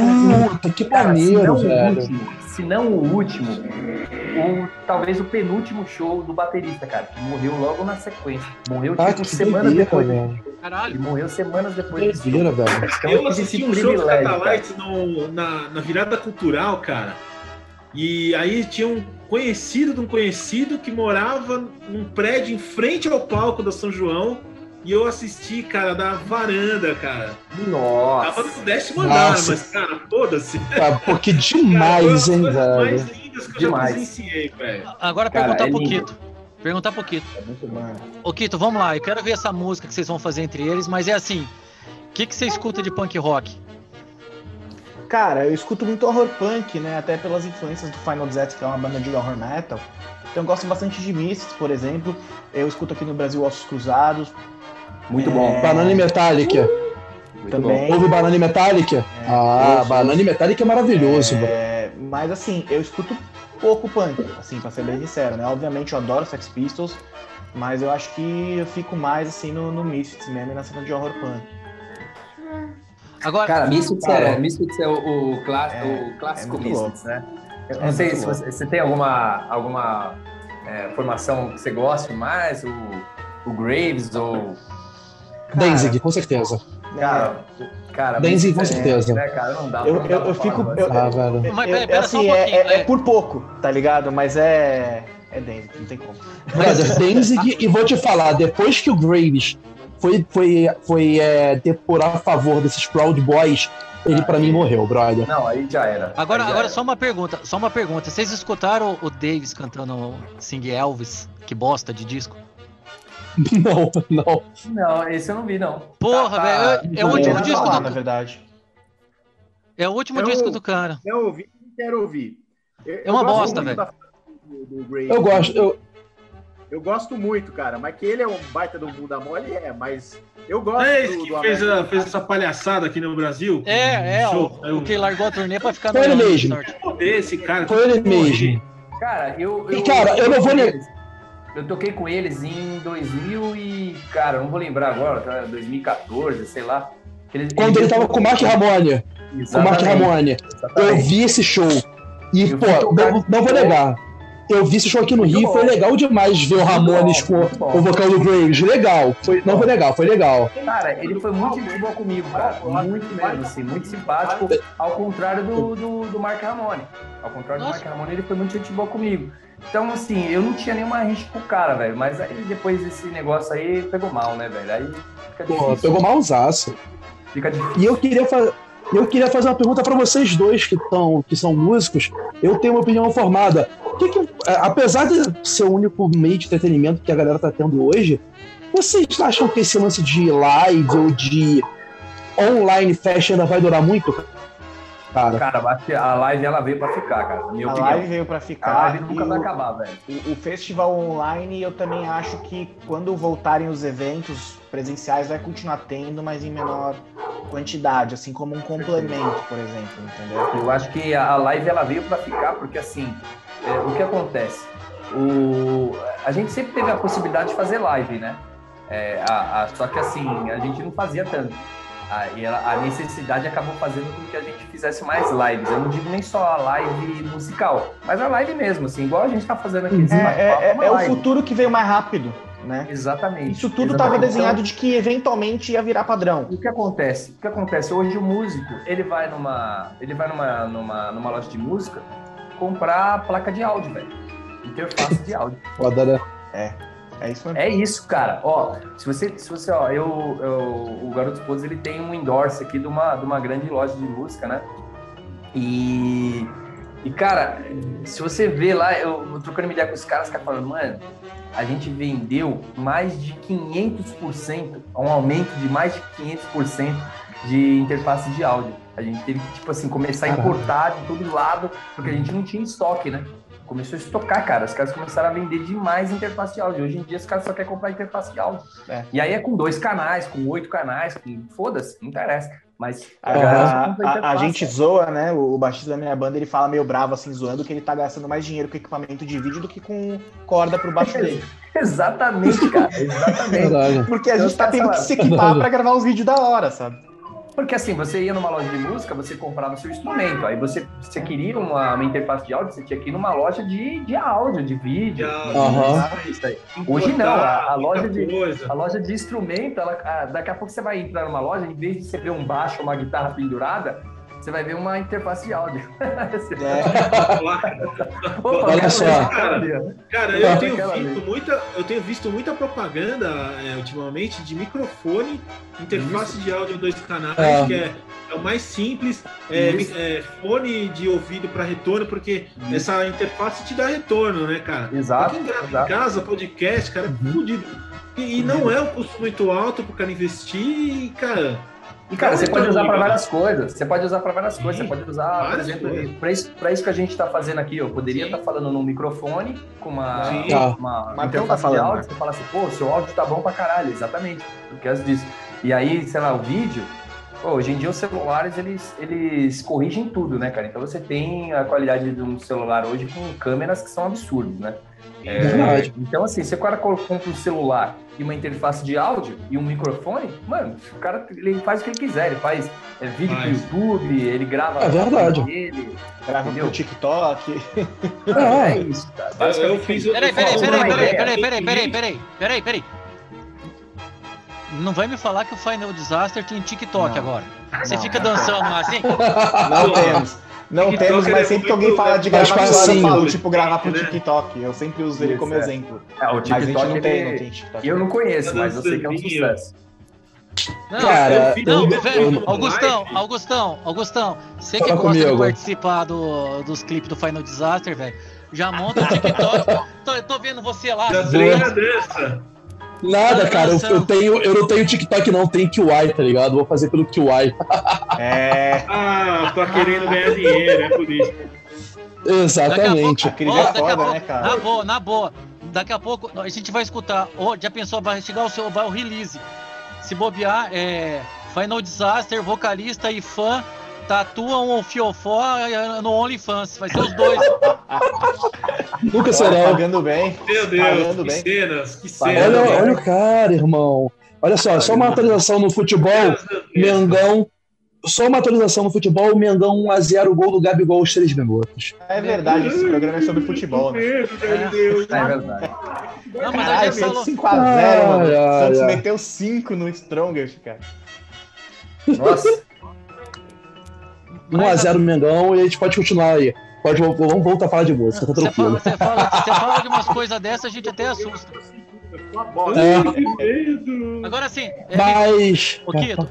Puta, que cara, maneiro, se velho. Último, se não o último, ou talvez o penúltimo show do baterista, cara, que morreu logo na sequência. Morreu ah, tipo semanas depois. Velho. Caralho. Ele morreu semanas depois. Doideira, velho. Então, eu assisti um show do Catalites na, na virada cultural, cara. E aí tinha um conhecido de um conhecido que morava num prédio em frente ao palco da São João. E eu assisti, cara, da varanda, cara. Nossa. Tava no décimo andar, mas, cara, foda-se. Tá, porque demais, cara, hein, velho. mais lindas que demais. eu já presenciei, velho. Agora Cara, perguntar é lindo. Quito. Perguntar pro Quito. É muito bom. Ô Quito, vamos lá. Eu quero ver essa música que vocês vão fazer entre eles, mas é assim. O que, que você escuta de punk rock? Cara, eu escuto muito horror punk, né? Até pelas influências do Final Desert, que é uma banda de horror metal. Então eu gosto bastante de Mists, por exemplo. Eu escuto aqui no Brasil Ossos Cruzados. Muito É, bom. Banana e Metallica. Muito também. Ouve Banana e Metallica? ah, ouço, Banana e Metallica é maravilhoso, bro. É, mas assim, eu escuto pouco punk, assim, pra ser bem sincero, né? Obviamente eu adoro Sex Pistols, mas eu acho que eu fico mais assim no, no Misfits mesmo e na cena de horror punk. Agora, Cara, Misfits é, Misfits é o, o, clá- É, o clássico é Misfits, né? Eu É não sei muito se você, você tem alguma, alguma é, formação que você goste mais, o, o Graves ou... Danzig, com certeza. Cara, cara Danzig, com é, certeza. Né, cara, não dá, Eu- não dá eu- fico- mas- eu- Ah, velho. Mas um assim, é, pouquinho, é- é é. por pouco, tá ligado? Mas é. É Danzig, não tem como. Brother, Danzig, e vou te falar, depois que o Graves foi, foi, foi é, depor a favor desses Proud Boys, ele pra mim morreu, brother. Não, aí já era. agora, já agora era. só uma pergunta, só uma pergunta. Vocês escutaram o Davis cantando Sing Elvis? Que bosta de disco? Não, não. Não, esse eu não vi, não. Porra, Tá- velho. É, é o tá- último Eu disco falar, do na verdade. É o último Eu- disco do cara. Eu ouvi, quero ouvir. Eu- É uma bosta, velho. da do- do Grave. Eu gosto, eu, Eu gosto muito, cara. Mas que ele é um baita do bunda mole, é. Mas eu gosto é esse do, que do fez, a- fez essa palhaçada aqui no Brasil? É, é, Show. o, o que largou a turnê pra ficar Foi ele Rio mesmo. Esse cara. foi ele mesmo. Cara, eu. E, cara, eu não vou toquei ne- com eles- Eu toquei com eles em 2000 e. Cara, não vou lembrar agora, tá? 2014, sei lá. Eles- Quando ele tava com o Mark Ramone, com o Mark Exatamente, Ramone, eu exatamente. vi esse show. E, Eu pô, não, não vou show. negar. Eu vi esse show aqui no Rio, foi legal demais ver o Ramones com o vocal do Graves. Legal. Foi, não foi legal, foi legal. Cara, ele foi muito gente boa comigo, cara. Muito mesmo, assim, muito simpático. Ao contrário do, do, do Mark Ramone. Ao contrário do. Mark Ramone, ele foi muito gente boa comigo. Então, assim, eu não tinha nenhuma rixa com o cara, velho. Mas aí depois desse negócio aí pegou mal, né, velho? Aí fica Pô, difícil. pegou malzaço. Fica difícil. E eu queria, fa eu queria fazer uma pergunta pra vocês dois que, tão, que são músicos. Eu tenho uma opinião formada. Que que- é, apesar de ser o único meio de entretenimento que a galera tá tendo hoje, vocês acham que esse lance de live ou de online fest ainda vai durar muito? Cara, Cara, eu acho que a live ela veio pra ficar, cara. Na minha A opinião. live veio pra A ficar. live nunca e vai o- acabar, velho. O, o festival online, eu também acho que quando voltarem os eventos presenciais, vai continuar tendo, mas em menor quantidade, assim como um complemento, por exemplo, entendeu? Eu acho que a live ela veio para ficar porque assim, é, o que acontece? O, a gente sempre teve a possibilidade de fazer live, né? É, a- a- só que assim, a gente não fazia tanto. A, e ela- a necessidade acabou fazendo com que a gente fizesse mais lives. Eu não digo nem só a live musical, mas a live mesmo, assim, igual a gente tá fazendo aqui. nesse É, é- uma é o futuro que veio mais rápido, né? Exatamente. Isso tudo estava desenhado de que eventualmente ia virar padrão. O que acontece? O que acontece hoje o músico, ele vai numa, ele vai numa, numa, numa loja de música comprar placa de áudio, velho. Interface de áudio. foda, né? É isso mesmo. É isso, cara. Ó, se você, se você, ó, eu, eu o Garoto Esposa, ele tem um endorse aqui de uma, de uma grande loja de música, né? E, e cara, se você vê lá, eu, eu trocando ideia com os caras, os caras falando, mano, a gente vendeu mais de 500%, um aumento de mais de 500% de interface de áudio. A gente teve que, tipo assim, começar a importar de todo lado, porque a gente não tinha estoque, né? começou a estocar, cara. Os caras começaram a vender demais interface de áudio. Hoje em dia os caras só querem comprar interface de áudio. É. E aí é com dois canais, com oito canais, com... foda-se, não interessa. Mas a, a, a, a, gente zoa, né? O, baixista da minha banda ele fala meio bravo, assim, zoando, que ele tá gastando mais dinheiro com equipamento de vídeo do que com corda pro baixo dele. Exatamente, cara. Exatamente. Porque a gente tá tendo que se equipar pra gravar os vídeos da hora, sabe? Porque assim, você ia numa loja de música, você comprava seu instrumento. Aí você, você queria uma, uma interface de áudio, você tinha que ir numa loja de, de áudio, de vídeo. Uhum. Hoje não, a, a, loja de, a loja de instrumento, ela, a, daqui a pouco você vai entrar numa loja, em vez de você ver um baixo ou uma guitarra pendurada, você vai ver uma interface de áudio. É. Opa, Olha só. Cara, cara eu, tenho visto muita, eu tenho visto muita propaganda é, ultimamente de microfone, interface Isso. de áudio dois canais, é. que é, é, o mais simples, é, é fone de ouvido para retorno, porque Isso. essa interface te dá retorno, né, cara? Exato. Quem grava em casa, podcast, cara, é uhum. fodido. E, e não é um custo muito alto pro cara investir, e, cara e, cara, você pode usar para várias coisas. Você pode usar para várias coisas. Você pode usar, por exemplo, para isso, isso que a gente está fazendo aqui. Eu poderia estar tá falando num microfone com uma, uma, uma interface tá de áudio. Né? Você fala assim, pô, seu áudio tá bom pra caralho. Exatamente. O que disso. E aí, sei lá, o vídeo. Pô, hoje em dia os celulares eles, eles corrigem tudo, né, cara? Então você tem a qualidade de um celular hoje com câmeras que são absurdas, né? É, Verdade. Então, assim, se o cara compra um celular e uma interface de áudio e um microfone, mano, o cara ele faz o que ele quiser. Ele faz é, vídeo Mas... pro YouTube, ele grava. É verdade. Dele, grava entendeu? pro TikTok. É, é isso, cara. Basicamente. Eu fiz, peraí, peraí, peraí, peraí, peraí, peraí, peraí, peraí, peraí, peraí. Não vai me falar que o Final Disaster tem TikTok não. agora. Você não. fica dançando assim? Não temos. Não TikTok temos, mas sempre que alguém fala de gravar pro celular, eu falo, tipo, gravar pro TikTok. Eu sempre uso ele como exemplo. É, o TikTok mas a gente não tem, não tem TikTok. Eu não conheço, mas eu sei que é um sucesso. Não, cara, eu, não, velho, Augustão, Augustão, Augustão, você que gosta comigo. de participar do, dos clipes do Final Disaster, velho, já monta o TikTok. tô, tô vendo você lá. Já treina dessa. Nada, cara. Eu, eu, tenho, eu não tenho TikTok, não. Tenho QI, tá ligado? Vou fazer pelo QI. É. Ah, tá querendo ganhar dinheiro, é por isso. Exatamente. Daqui a pouco, ó, foda, né, cara? Na boa, na boa. Daqui a pouco a gente vai escutar. Oh, já pensou, vai chegar o seu vai o release. Se bobear, é. Final Disaster, vocalista e fã tatuam o fiofó no OnlyFans. Vai ser os dois. Nunca será. Pagando bem. Meu Deus, pagando que bem. cenas, que cenas. Olha, olha o cara, irmão. Olha só, só uma atualização no futebol. Mengão. Só uma atualização no futebol, Mengão 1x0, gol do Gabigol aos 3 minutos. É verdade, esse programa é sobre futebol. Né? É, é verdade. Não, mas Caralho, falou... 5x0, mano. O Santos meteu 5 no Strongest, cara. Nossa. 1x0 no Mengão e a gente pode continuar aí. Pode, vamos voltar a falar de música, tá tranquilo. Você fala, fala, fala, de umas coisas dessas, a gente até assusta. É. Agora sim. É, Mas. O Kito,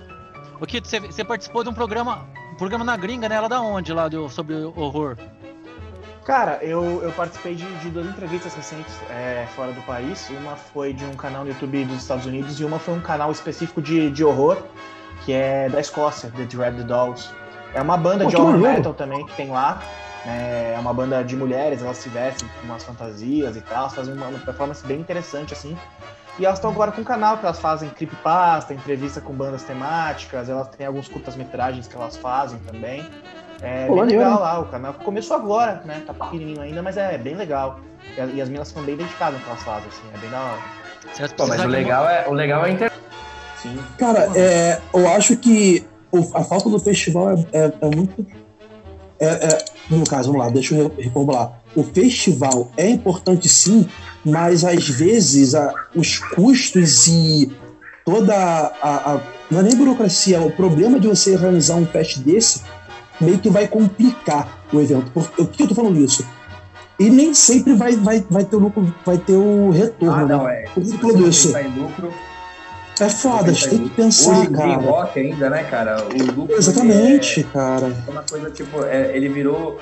o Kito você, você, participou de um programa, um programa na gringa, né? Ela da onde lá do, sobre horror? Cara, eu, eu participei de, de duas entrevistas recentes é, fora do país. Uma foi de um canal no YouTube dos Estados Unidos e uma foi um canal específico de, de horror, que é da Escócia, The Dread Dolls. É uma banda Pô, de horror metal também que tem lá. É uma banda de mulheres, elas se vestem com umas fantasias e tal, fazem uma, uma performance bem interessante assim. E elas estão agora com um canal que elas fazem creepypasta, entrevista com bandas temáticas, elas têm alguns curtas-metragens que elas fazem também. É Pô, bem legal lá, o canal começou agora, né? Tá pequenininho ainda, mas é bem legal. E, as, e as minas são bem dedicadas no que elas fazem, assim, é bem da hora. Pô, mas o legal é, o legal é a inter... Sim. Cara, é, eu acho que a falta do festival é, é, é muito. É, é, no caso, vamos lá, deixa eu reformular. O festival é importante sim, mas às vezes a, os custos e toda a, a, Não é nem burocracia, o problema de você realizar um fest desse meio que vai complicar o evento. Por, por que eu tô falando isso? E nem sempre vai, vai, vai ter o lucro, vai ter o retorno. Ah, não, né? é. Por isso? Lucro, é foda, a gente tem que pensar, Hoje, cara. rock ainda, né, cara? O lucro Exatamente, é, cara. É uma coisa, tipo, é, ele virou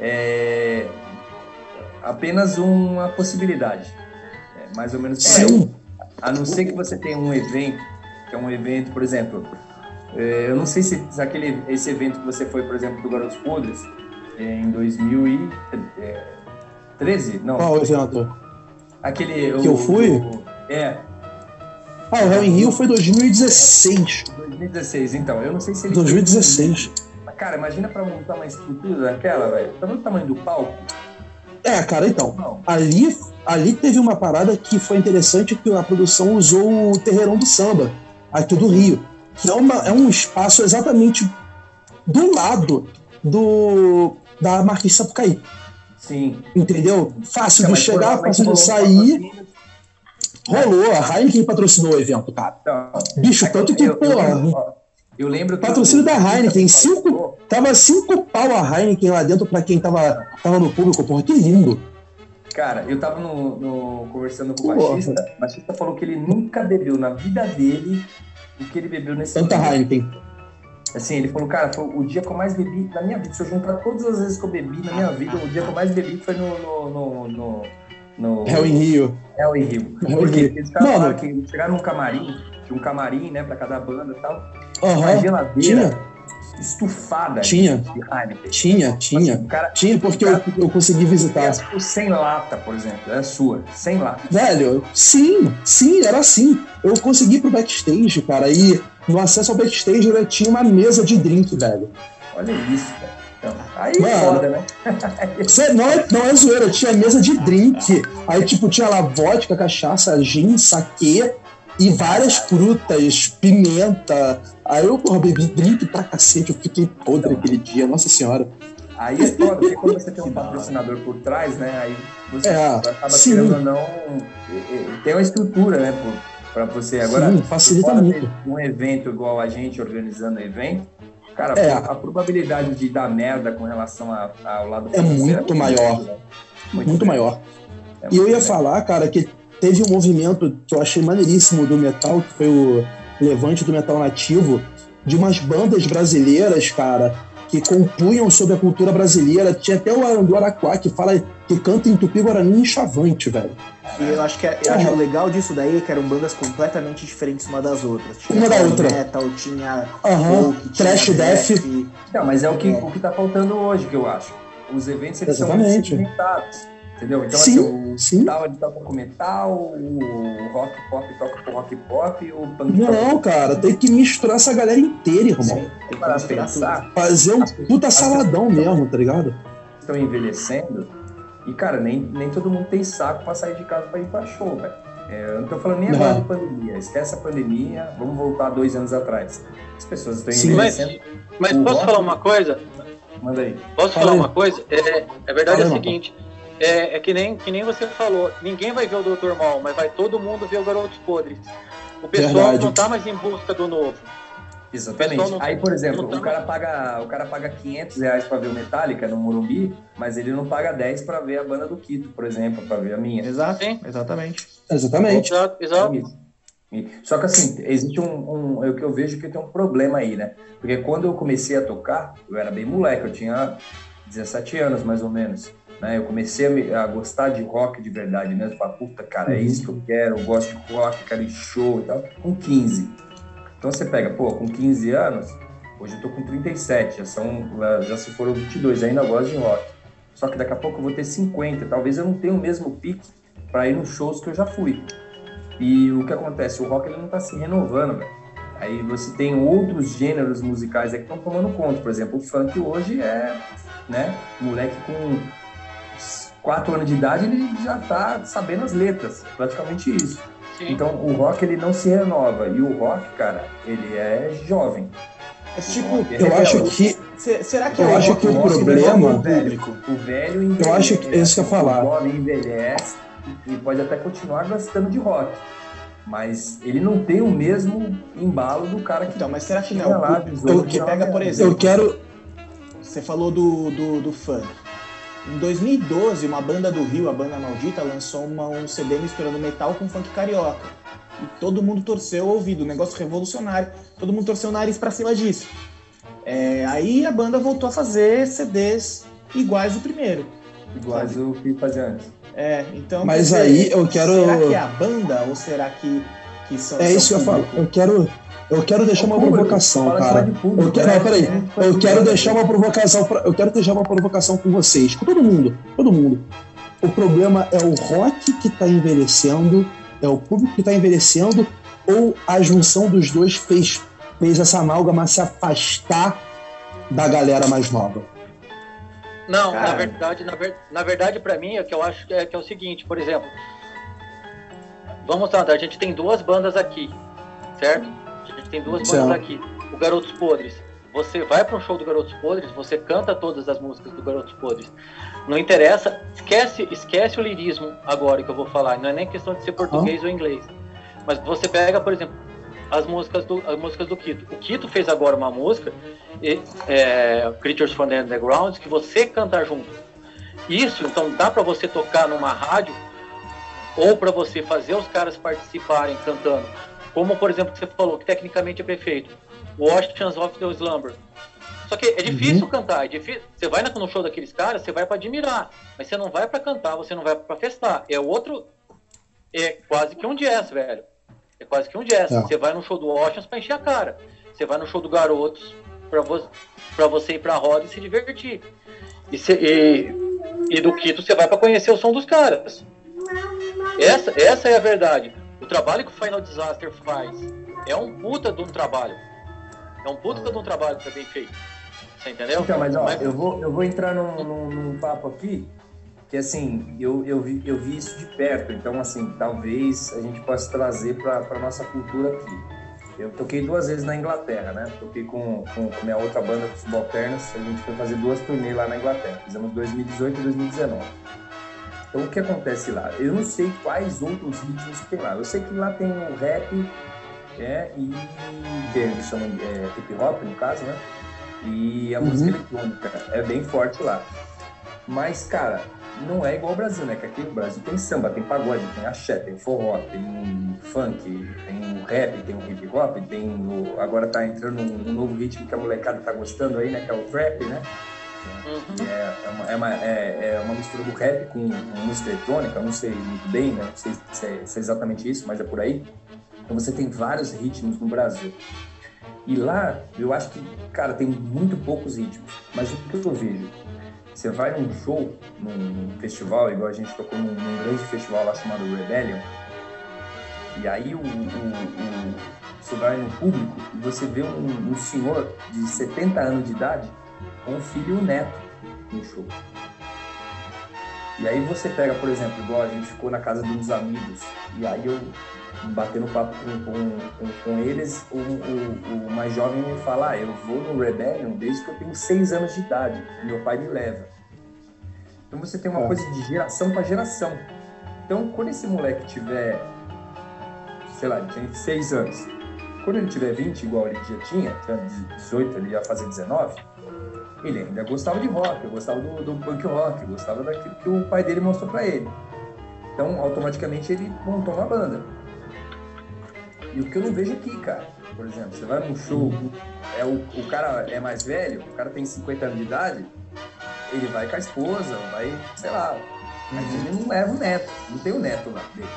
é, apenas uma possibilidade. É, mais ou menos. Sim. A não ser que você tenha um evento, que é um evento, por exemplo, é, eu não sei se, aquele, esse evento que você foi, por exemplo, do Garotos Podres, em 2000 e, 13? Não. Qual evento? Aquele. Que o, eu fui? o- é, Ah, o Hell in Rio foi 2016. 2016, então. Eu não sei se ele. 2016. Mas, Cara, imagina pra montar uma estrutura daquela, velho. Tá no tamanho do palco? É, cara, então. Não. Ali, ali teve uma parada que foi interessante que a produção usou o Terreirão do Samba, aqui do Rio. Que é, uma, é um espaço exatamente do lado do da Marquês de Sapucaí. Sim. Entendeu? Fácil Então, de chegar, fácil de sair. Rolou, a Heineken patrocinou o evento, cara. Então, Bicho, tanto que, eu, eu, porra, eu lembro que. Patrocínio da Heineken, cinco- Tava cinco pau a Heineken lá dentro pra quem tava, tava no público, porra, que lindo. Cara, eu tava no, no- conversando com o Porra. baixista. O baixista falou que ele nunca bebeu na vida dele o que ele bebeu nesse Tanta dia. Heineken. Assim, ele falou, cara, foi o dia que eu mais bebi na minha vida. Se eu juntar todas as vezes que eu bebi na minha vida, o dia que eu mais bebi foi no. no, no, no, no Hell in Rio. In Por quê? Rio. Porque eles falaram que chegaram num camarim, tinha um camarim, né, pra cada banda e tal. Aham. Uma geladeira Tinha, estufada Tinha. de Heineken. tinha, tinha. Assim, o cara Tinha porque eu, eu consegui visitar. por 100 lata, por exemplo. É sua. 100 lata. Velho, sim, sim, era assim. Eu consegui ir pro backstage, cara, e no acesso ao backstage né, tinha uma mesa de drink, velho. Olha isso, cara. Então, aí Mano. foda, né? Cê, não, é, não é zoeira, tinha mesa de drink. Aí, tipo, tinha lá vodka, cachaça, gin, saquê e várias frutas, pimenta. Aí eu, porra, bebi drink pra cacete, eu fiquei podre aquele dia, nossa senhora. Aí é foda, porque quando você tem um patrocinador por trás, né? Aí você É, acaba sim. querendo ou não. Tem uma estrutura, né? Por, pra você. Agora, Sim, facilita muito. Um evento igual a gente organizando evento, cara, É. a probabilidade de dar merda com relação a- ao lado É financeiro muito maior. né? Muito, grande. maior. É E eu muito ia falar, cara, que teve um movimento que eu achei maneiríssimo do metal, que foi o levante do metal nativo, de umas bandas brasileiras, cara, que compunham sobre a cultura brasileira. Tinha até o Arandu Araquá, que fala que canta em tupi-guarani e chavante, velho. E eu acho que é- eu acho legal disso daí é que eram bandas completamente diferentes uma das outras. Tinha Uma da outra. metal, tinha Aham, folk, tinha trash death. Não, mas é o que, É. o que tá faltando hoje, que eu acho. Os eventos eles Exatamente. são muito segmentados. Entendeu? Então, Sim, assim, o sim. metal ele toca com metal, o rock pop toca com rock pop, e o punk Não, cara, tem que misturar essa galera inteira, irmão. Sim, tem que Para misturar Fazer um As puta as saladão mesmo, tá ligado? estão envelhecendo e, cara, nem, nem todo mundo tem saco pra sair de casa pra ir pra show, velho. É, eu não tô falando nem Não. agora de pandemia. Esquece a pandemia, vamos voltar dois anos atrás. As pessoas estão Sim. envelhecendo. Mas O posso rock- falar uma coisa? Manda aí. Posso Fala falar aí. uma coisa? É, é verdade Fala é o aí, seguinte. É, é que, nem, que nem você falou, ninguém vai ver o Dr. Mal, mas vai todo mundo ver o Garotos Podres. O pessoal Verdade. não tá mais em busca do novo. Exatamente. não- Aí, por exemplo, tá- o cara paga, o cara paga 500 reais pra ver o Metallica no Morumbi, mas ele não paga 10 pra ver a banda do Quito, por exemplo, pra ver a minha. Exato, Sim. exatamente. Exatamente. Exato, É exato. E- Só que assim, existe um, um. É o que eu vejo que tem um problema aí, né? Porque quando eu comecei a tocar, eu era bem moleque, eu tinha 17 anos mais ou menos. Né? Eu comecei a, me- a gostar de rock de verdade mesmo. Falar, puta, cara, é Uhum. isso que eu quero, eu gosto de rock, quero ir show e tal. Com 15. Então você pega, pô, com 15 anos, hoje eu tô com 37, já, são, já se foram 22, ainda gosto de rock. Só que daqui a pouco eu vou ter 50, talvez eu não tenha o mesmo pique para ir nos shows que eu já fui. E o que acontece? O rock ele não tá se renovando, velho. Aí você tem outros gêneros musicais aí que estão tomando conta. Por exemplo, o funk hoje é, né, moleque com 4 anos de idade, ele já tá sabendo as letras, praticamente isso. Sim. Então o rock ele não se renova e o rock, cara, ele é jovem. Mas, tipo, Eu acho que se- será que eu é acho que o problema- no velho, público? o velho envelhece, Eu acho que é isso que eu falar. O jovem envelhece e pode até continuar gostando de rock. Mas ele não tem o mesmo embalo do cara que Então, mas será que não? lá Porque 18, que pega, por 19 exemplo, eu quero. Você falou do, do, do funk. Em 2012, uma banda do Rio, a Banda Maldita, lançou uma- um CD misturando metal com funk carioca. E todo mundo torceu o ouvido, um negócio revolucionário. Todo mundo torceu o nariz pra cima disso. É, aí a banda voltou a fazer CDs iguais ao primeiro. iguais o que fazia antes. É, então. Mas quer aí eu quero- Será que é a banda ou será que, que são. É isso que eu falo. Eu quero. Eu quero deixar uma Público, provocação, cara. Eu quero, né? não, peraí. É, Eu quero deixar uma provocação. Pra, eu quero deixar uma provocação com vocês, com todo mundo, todo mundo. o problema é o rock que está envelhecendo, é o público que está envelhecendo, ou a junção dos dois fez, fez essa amálgama se afastar da galera mais nova? Não, na verdade, na, ver, na verdade, para mim, é que eu acho que é, que é o seguinte, por exemplo, vamos lá, a gente tem duas bandas aqui, certo? Tem duas bandas aqui. O Garotos Podres. Você vai para um show do Garotos Podres, você canta todas as músicas do Garotos Podres. Não interessa, esquece, esquece o lirismo agora que eu vou falar. Não é nem questão de ser português ou inglês. Mas você pega, por exemplo, as músicas do, as músicas do Kito. O Kito fez agora uma música, é, Creatures from the Underground, que você canta junto. Isso, então, dá para você tocar numa rádio ou para você fazer os caras participarem cantando. Como, por exemplo, que você falou, que tecnicamente é perfeito. Oceans of the Slumber. Só que é difícil uhum. cantar, é difícil. Você vai no show daqueles caras, você vai para admirar, mas você não vai para cantar, você não vai para festar. É outro, é quase que um jazz, velho. É quase que um jazz. É. Você vai no show do Oceans para encher a cara. Você vai no show do Garotos para vo você ir para a roda e se divertir. E, cê, e, e do Quito você vai para conhecer o som dos caras. Essa, essa é a verdade. O trabalho que o Final Disaster faz é um puta de um trabalho. É um puta de um trabalho que é bem feito. Você entendeu? Então, mas ó, mas... Eu, vou, eu vou entrar num, num, num papo aqui que assim, eu, eu, vi, eu vi isso de perto, então assim, talvez a gente possa trazer para a nossa cultura aqui. Eu toquei duas vezes na Inglaterra, né? Toquei com, com, com minha outra banda, Futebol Pernas, a gente foi fazer duas turnês lá na Inglaterra, fizemos 2018 e 2019. Então o que acontece lá? Eu não sei quais outros ritmos tem lá, eu sei que lá tem o rap é, e que eles chamam de é, hip hop, no caso, né? E a uhum. música eletrônica, é bem forte lá. Mas, cara, não é igual ao Brasil, né? Que aqui no Brasil tem samba, tem pagode, tem axé, tem forró, tem funk, tem o rap, tem o hip hop, tem o... Agora tá entrando um, novo ritmo que a molecada tá gostando aí, né? Que é o trap, né? Uhum. É, é, uma, é, uma, é, é, uma, mistura do rap com, com, música eletrônica, não sei muito bem, né? Não sei se é, se é exatamente isso, mas é por aí. Então você tem vários ritmos no Brasil. E lá, eu acho que, cara, tem muito poucos ritmos. Mas o que eu vejo? Você vai num show, num festival, igual a gente tocou num, num grande festival lá chamado Rebellion, e aí o, o, o, você vai no público e você vê um, um, senhor de 70 anos de idade com um filho e um neto no show. E aí você pega, por exemplo, igual a gente ficou na casa de uns amigos, e aí eu batendo papo com, com, com, eles, o, o, o, mais jovem me fala, ah, eu vou no Rebellion desde que eu tenho seis anos de idade, meu pai me leva. Então você tem uma é. coisa de geração para geração. Então quando esse moleque tiver, sei lá, tem seis anos, quando ele tiver 20, igual ele já tinha, tinha 18, ele ia fazer 19, ele ainda gostava de rock, gostava do, do punk rock, gostava daquilo que o pai dele mostrou para ele. Então, automaticamente, ele montou uma banda. E o que eu não vejo aqui, cara, por exemplo, você vai num show, é o, o cara é mais velho, o cara tem 50 anos de idade, ele vai com a esposa, vai, sei lá, mas uhum. ele não leva o neto, não tem o neto lá dele.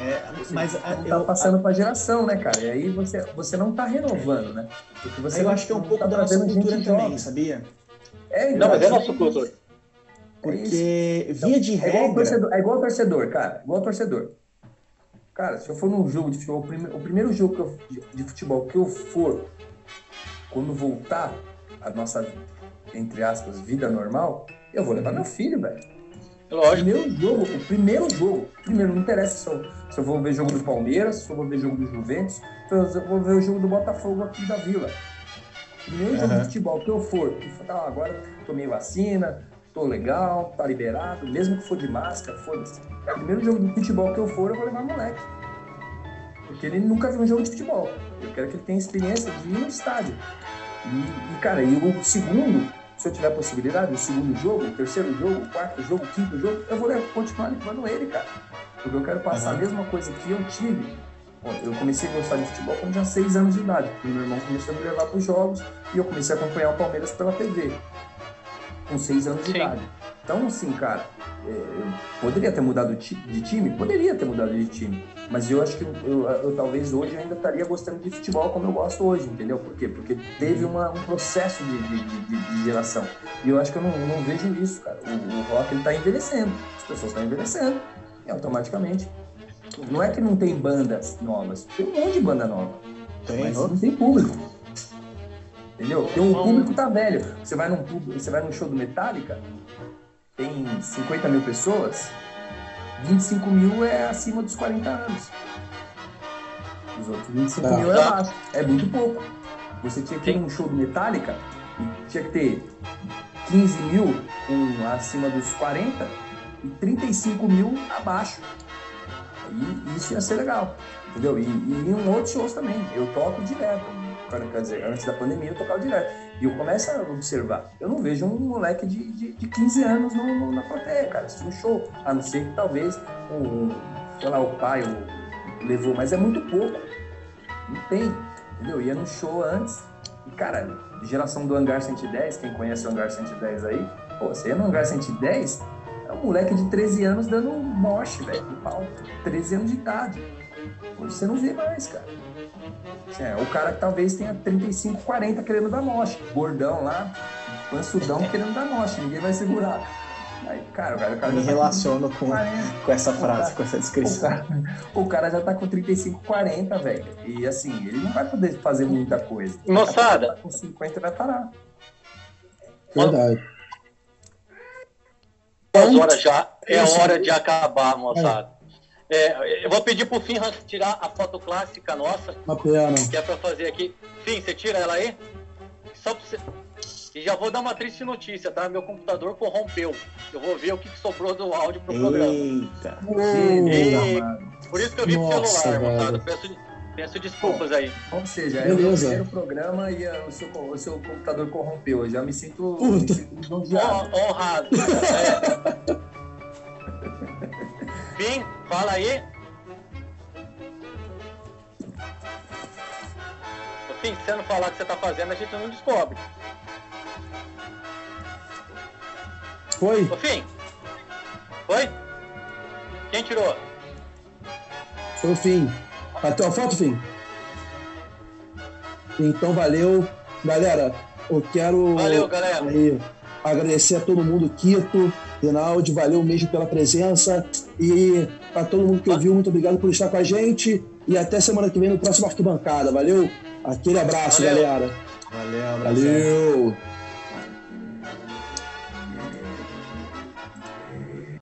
É, mas a, tá eu, passando para geração, né, cara? E aí você, você não tá renovando, né? Porque você eu acho que é um pouco tá da nossa cultura também, sabia? É, não, mas é nossa cultura. Porque, é via de regra... É igual, torcedor, é igual torcedor, cara. Igual torcedor. Cara, se eu for num jogo de futebol, o, prime, o primeiro jogo eu, de, de, futebol que eu for, quando voltar a nossa, entre aspas, vida normal, eu vou levar meu filho, velho. Lógico. Primeiro jogo, o primeiro jogo. Primeiro, não interessa se eu, se eu vou ver jogo do Palmeiras, se eu vou ver jogo do Juventus, se eu vou ver o jogo do Botafogo aqui da Vila. Primeiro uhum. jogo de futebol que eu for, que ah, agora tomei vacina, tô legal, tá liberado, mesmo que for de máscara, foda-se. Primeiro jogo de futebol que eu for, eu vou levar moleque. Porque ele nunca viu um jogo de futebol. Eu quero que ele tenha experiência de ir no estádio. E, e, cara, e o segundo, se eu tiver possibilidade, o segundo jogo, o terceiro jogo, o quarto jogo, o quinto jogo, eu vou continuar levando ele, cara. Porque eu quero passar uhum. a mesma coisa que eu tive. Eu comecei a gostar de futebol quando tinha seis anos de idade. Meu irmão começou a me levar para os jogos e eu comecei a acompanhar o Palmeiras pela TV. com seis anos de Sim. idade. Então, assim, cara, é, poderia ter mudado de time? Poderia ter mudado de time. Mas eu acho que eu, eu, eu, talvez hoje ainda estaria gostando de futebol como eu gosto hoje, entendeu? Por quê? Porque teve uma, um processo de, de, de, de, geração. E eu acho que eu não, não vejo isso, cara. O, o rock ele tá envelhecendo. As pessoas estão envelhecendo. E automaticamente. Não é que não tem bandas novas. Tem um monte de banda nova. Tem. Mas não tem público. Entendeu? Porque o público tá velho. Você vai num, você vai num show do Metallica, tem 50 mil pessoas, 25 mil é acima dos 40 anos. Os outros 25 mil é abaixo. É muito pouco. Você tinha que ir num show do Metallica e tinha que ter 15 mil um, acima dos 40 e 35 mil abaixo. E isso ia ser legal. Entendeu? E, e em outros shows também. Eu toco direto quer dizer, antes da pandemia eu tocava direto. E eu começo a observar. Eu não vejo um moleque de, de, de 15 anos no, no, na plateia, cara, assistindo um show. A não ser que talvez, um, sei lá, o pai o, levou, mas é muito pouco. Não tem, entendeu? Ia no show antes. E, cara, geração do Hangar 110, quem conhece o Hangar 110 aí, pô, você ia no Hangar 110, é um moleque de 13 anos dando um moche, velho, no pau. 13 anos de idade. Hoje você não vê mais, cara. É, o cara que talvez tenha 35, 40 querendo dar moche. Gordão lá, pansudão querendo dar moche. Ninguém vai segurar. Aí, cara, o cara, o cara Me tá relaciono com, com essa frase, cara, com essa descrição. O cara, o cara, já tá com 35, 40, velho. E assim, ele não vai poder fazer muita coisa. Moçada. Tá com 50 vai parar. Verdade. Duas horas já. É hora de acabar, moçada. É, eu vou pedir pro Fim tirar a foto clássica nossa. Uma pena. Que é pra fazer aqui. Fim, você tira ela aí? Só pra você. E já vou dar uma triste notícia, tá? Meu computador corrompeu. Eu vou ver o que, sobrou do áudio pro programa. Eita! E... Por isso que eu vim pro celular, moçada. Peço, peço desculpas aí. Ou seja, é o primeiro programa e o seu, o seu computador corrompeu. Eu já me sinto, me sinto honrado. é. Fim, fala aí. Fim, se você não falar o que você tá fazendo, a gente não descobre. Foi. Ô, Fim. Foi? Quem tirou? Foi o Fim. Bateu a foto, Fim? Então, valeu. Galera, eu quero... Valeu, galera. Aí, agradecer a todo mundo, Quito, Rinaldi, valeu mesmo pela presença. E para todo mundo que ouviu, muito obrigado por estar com a gente. E até semana que vem no próximo Arquibancada. Valeu? Aquele abraço, valeu. galera. Valeu, abraço. Valeu.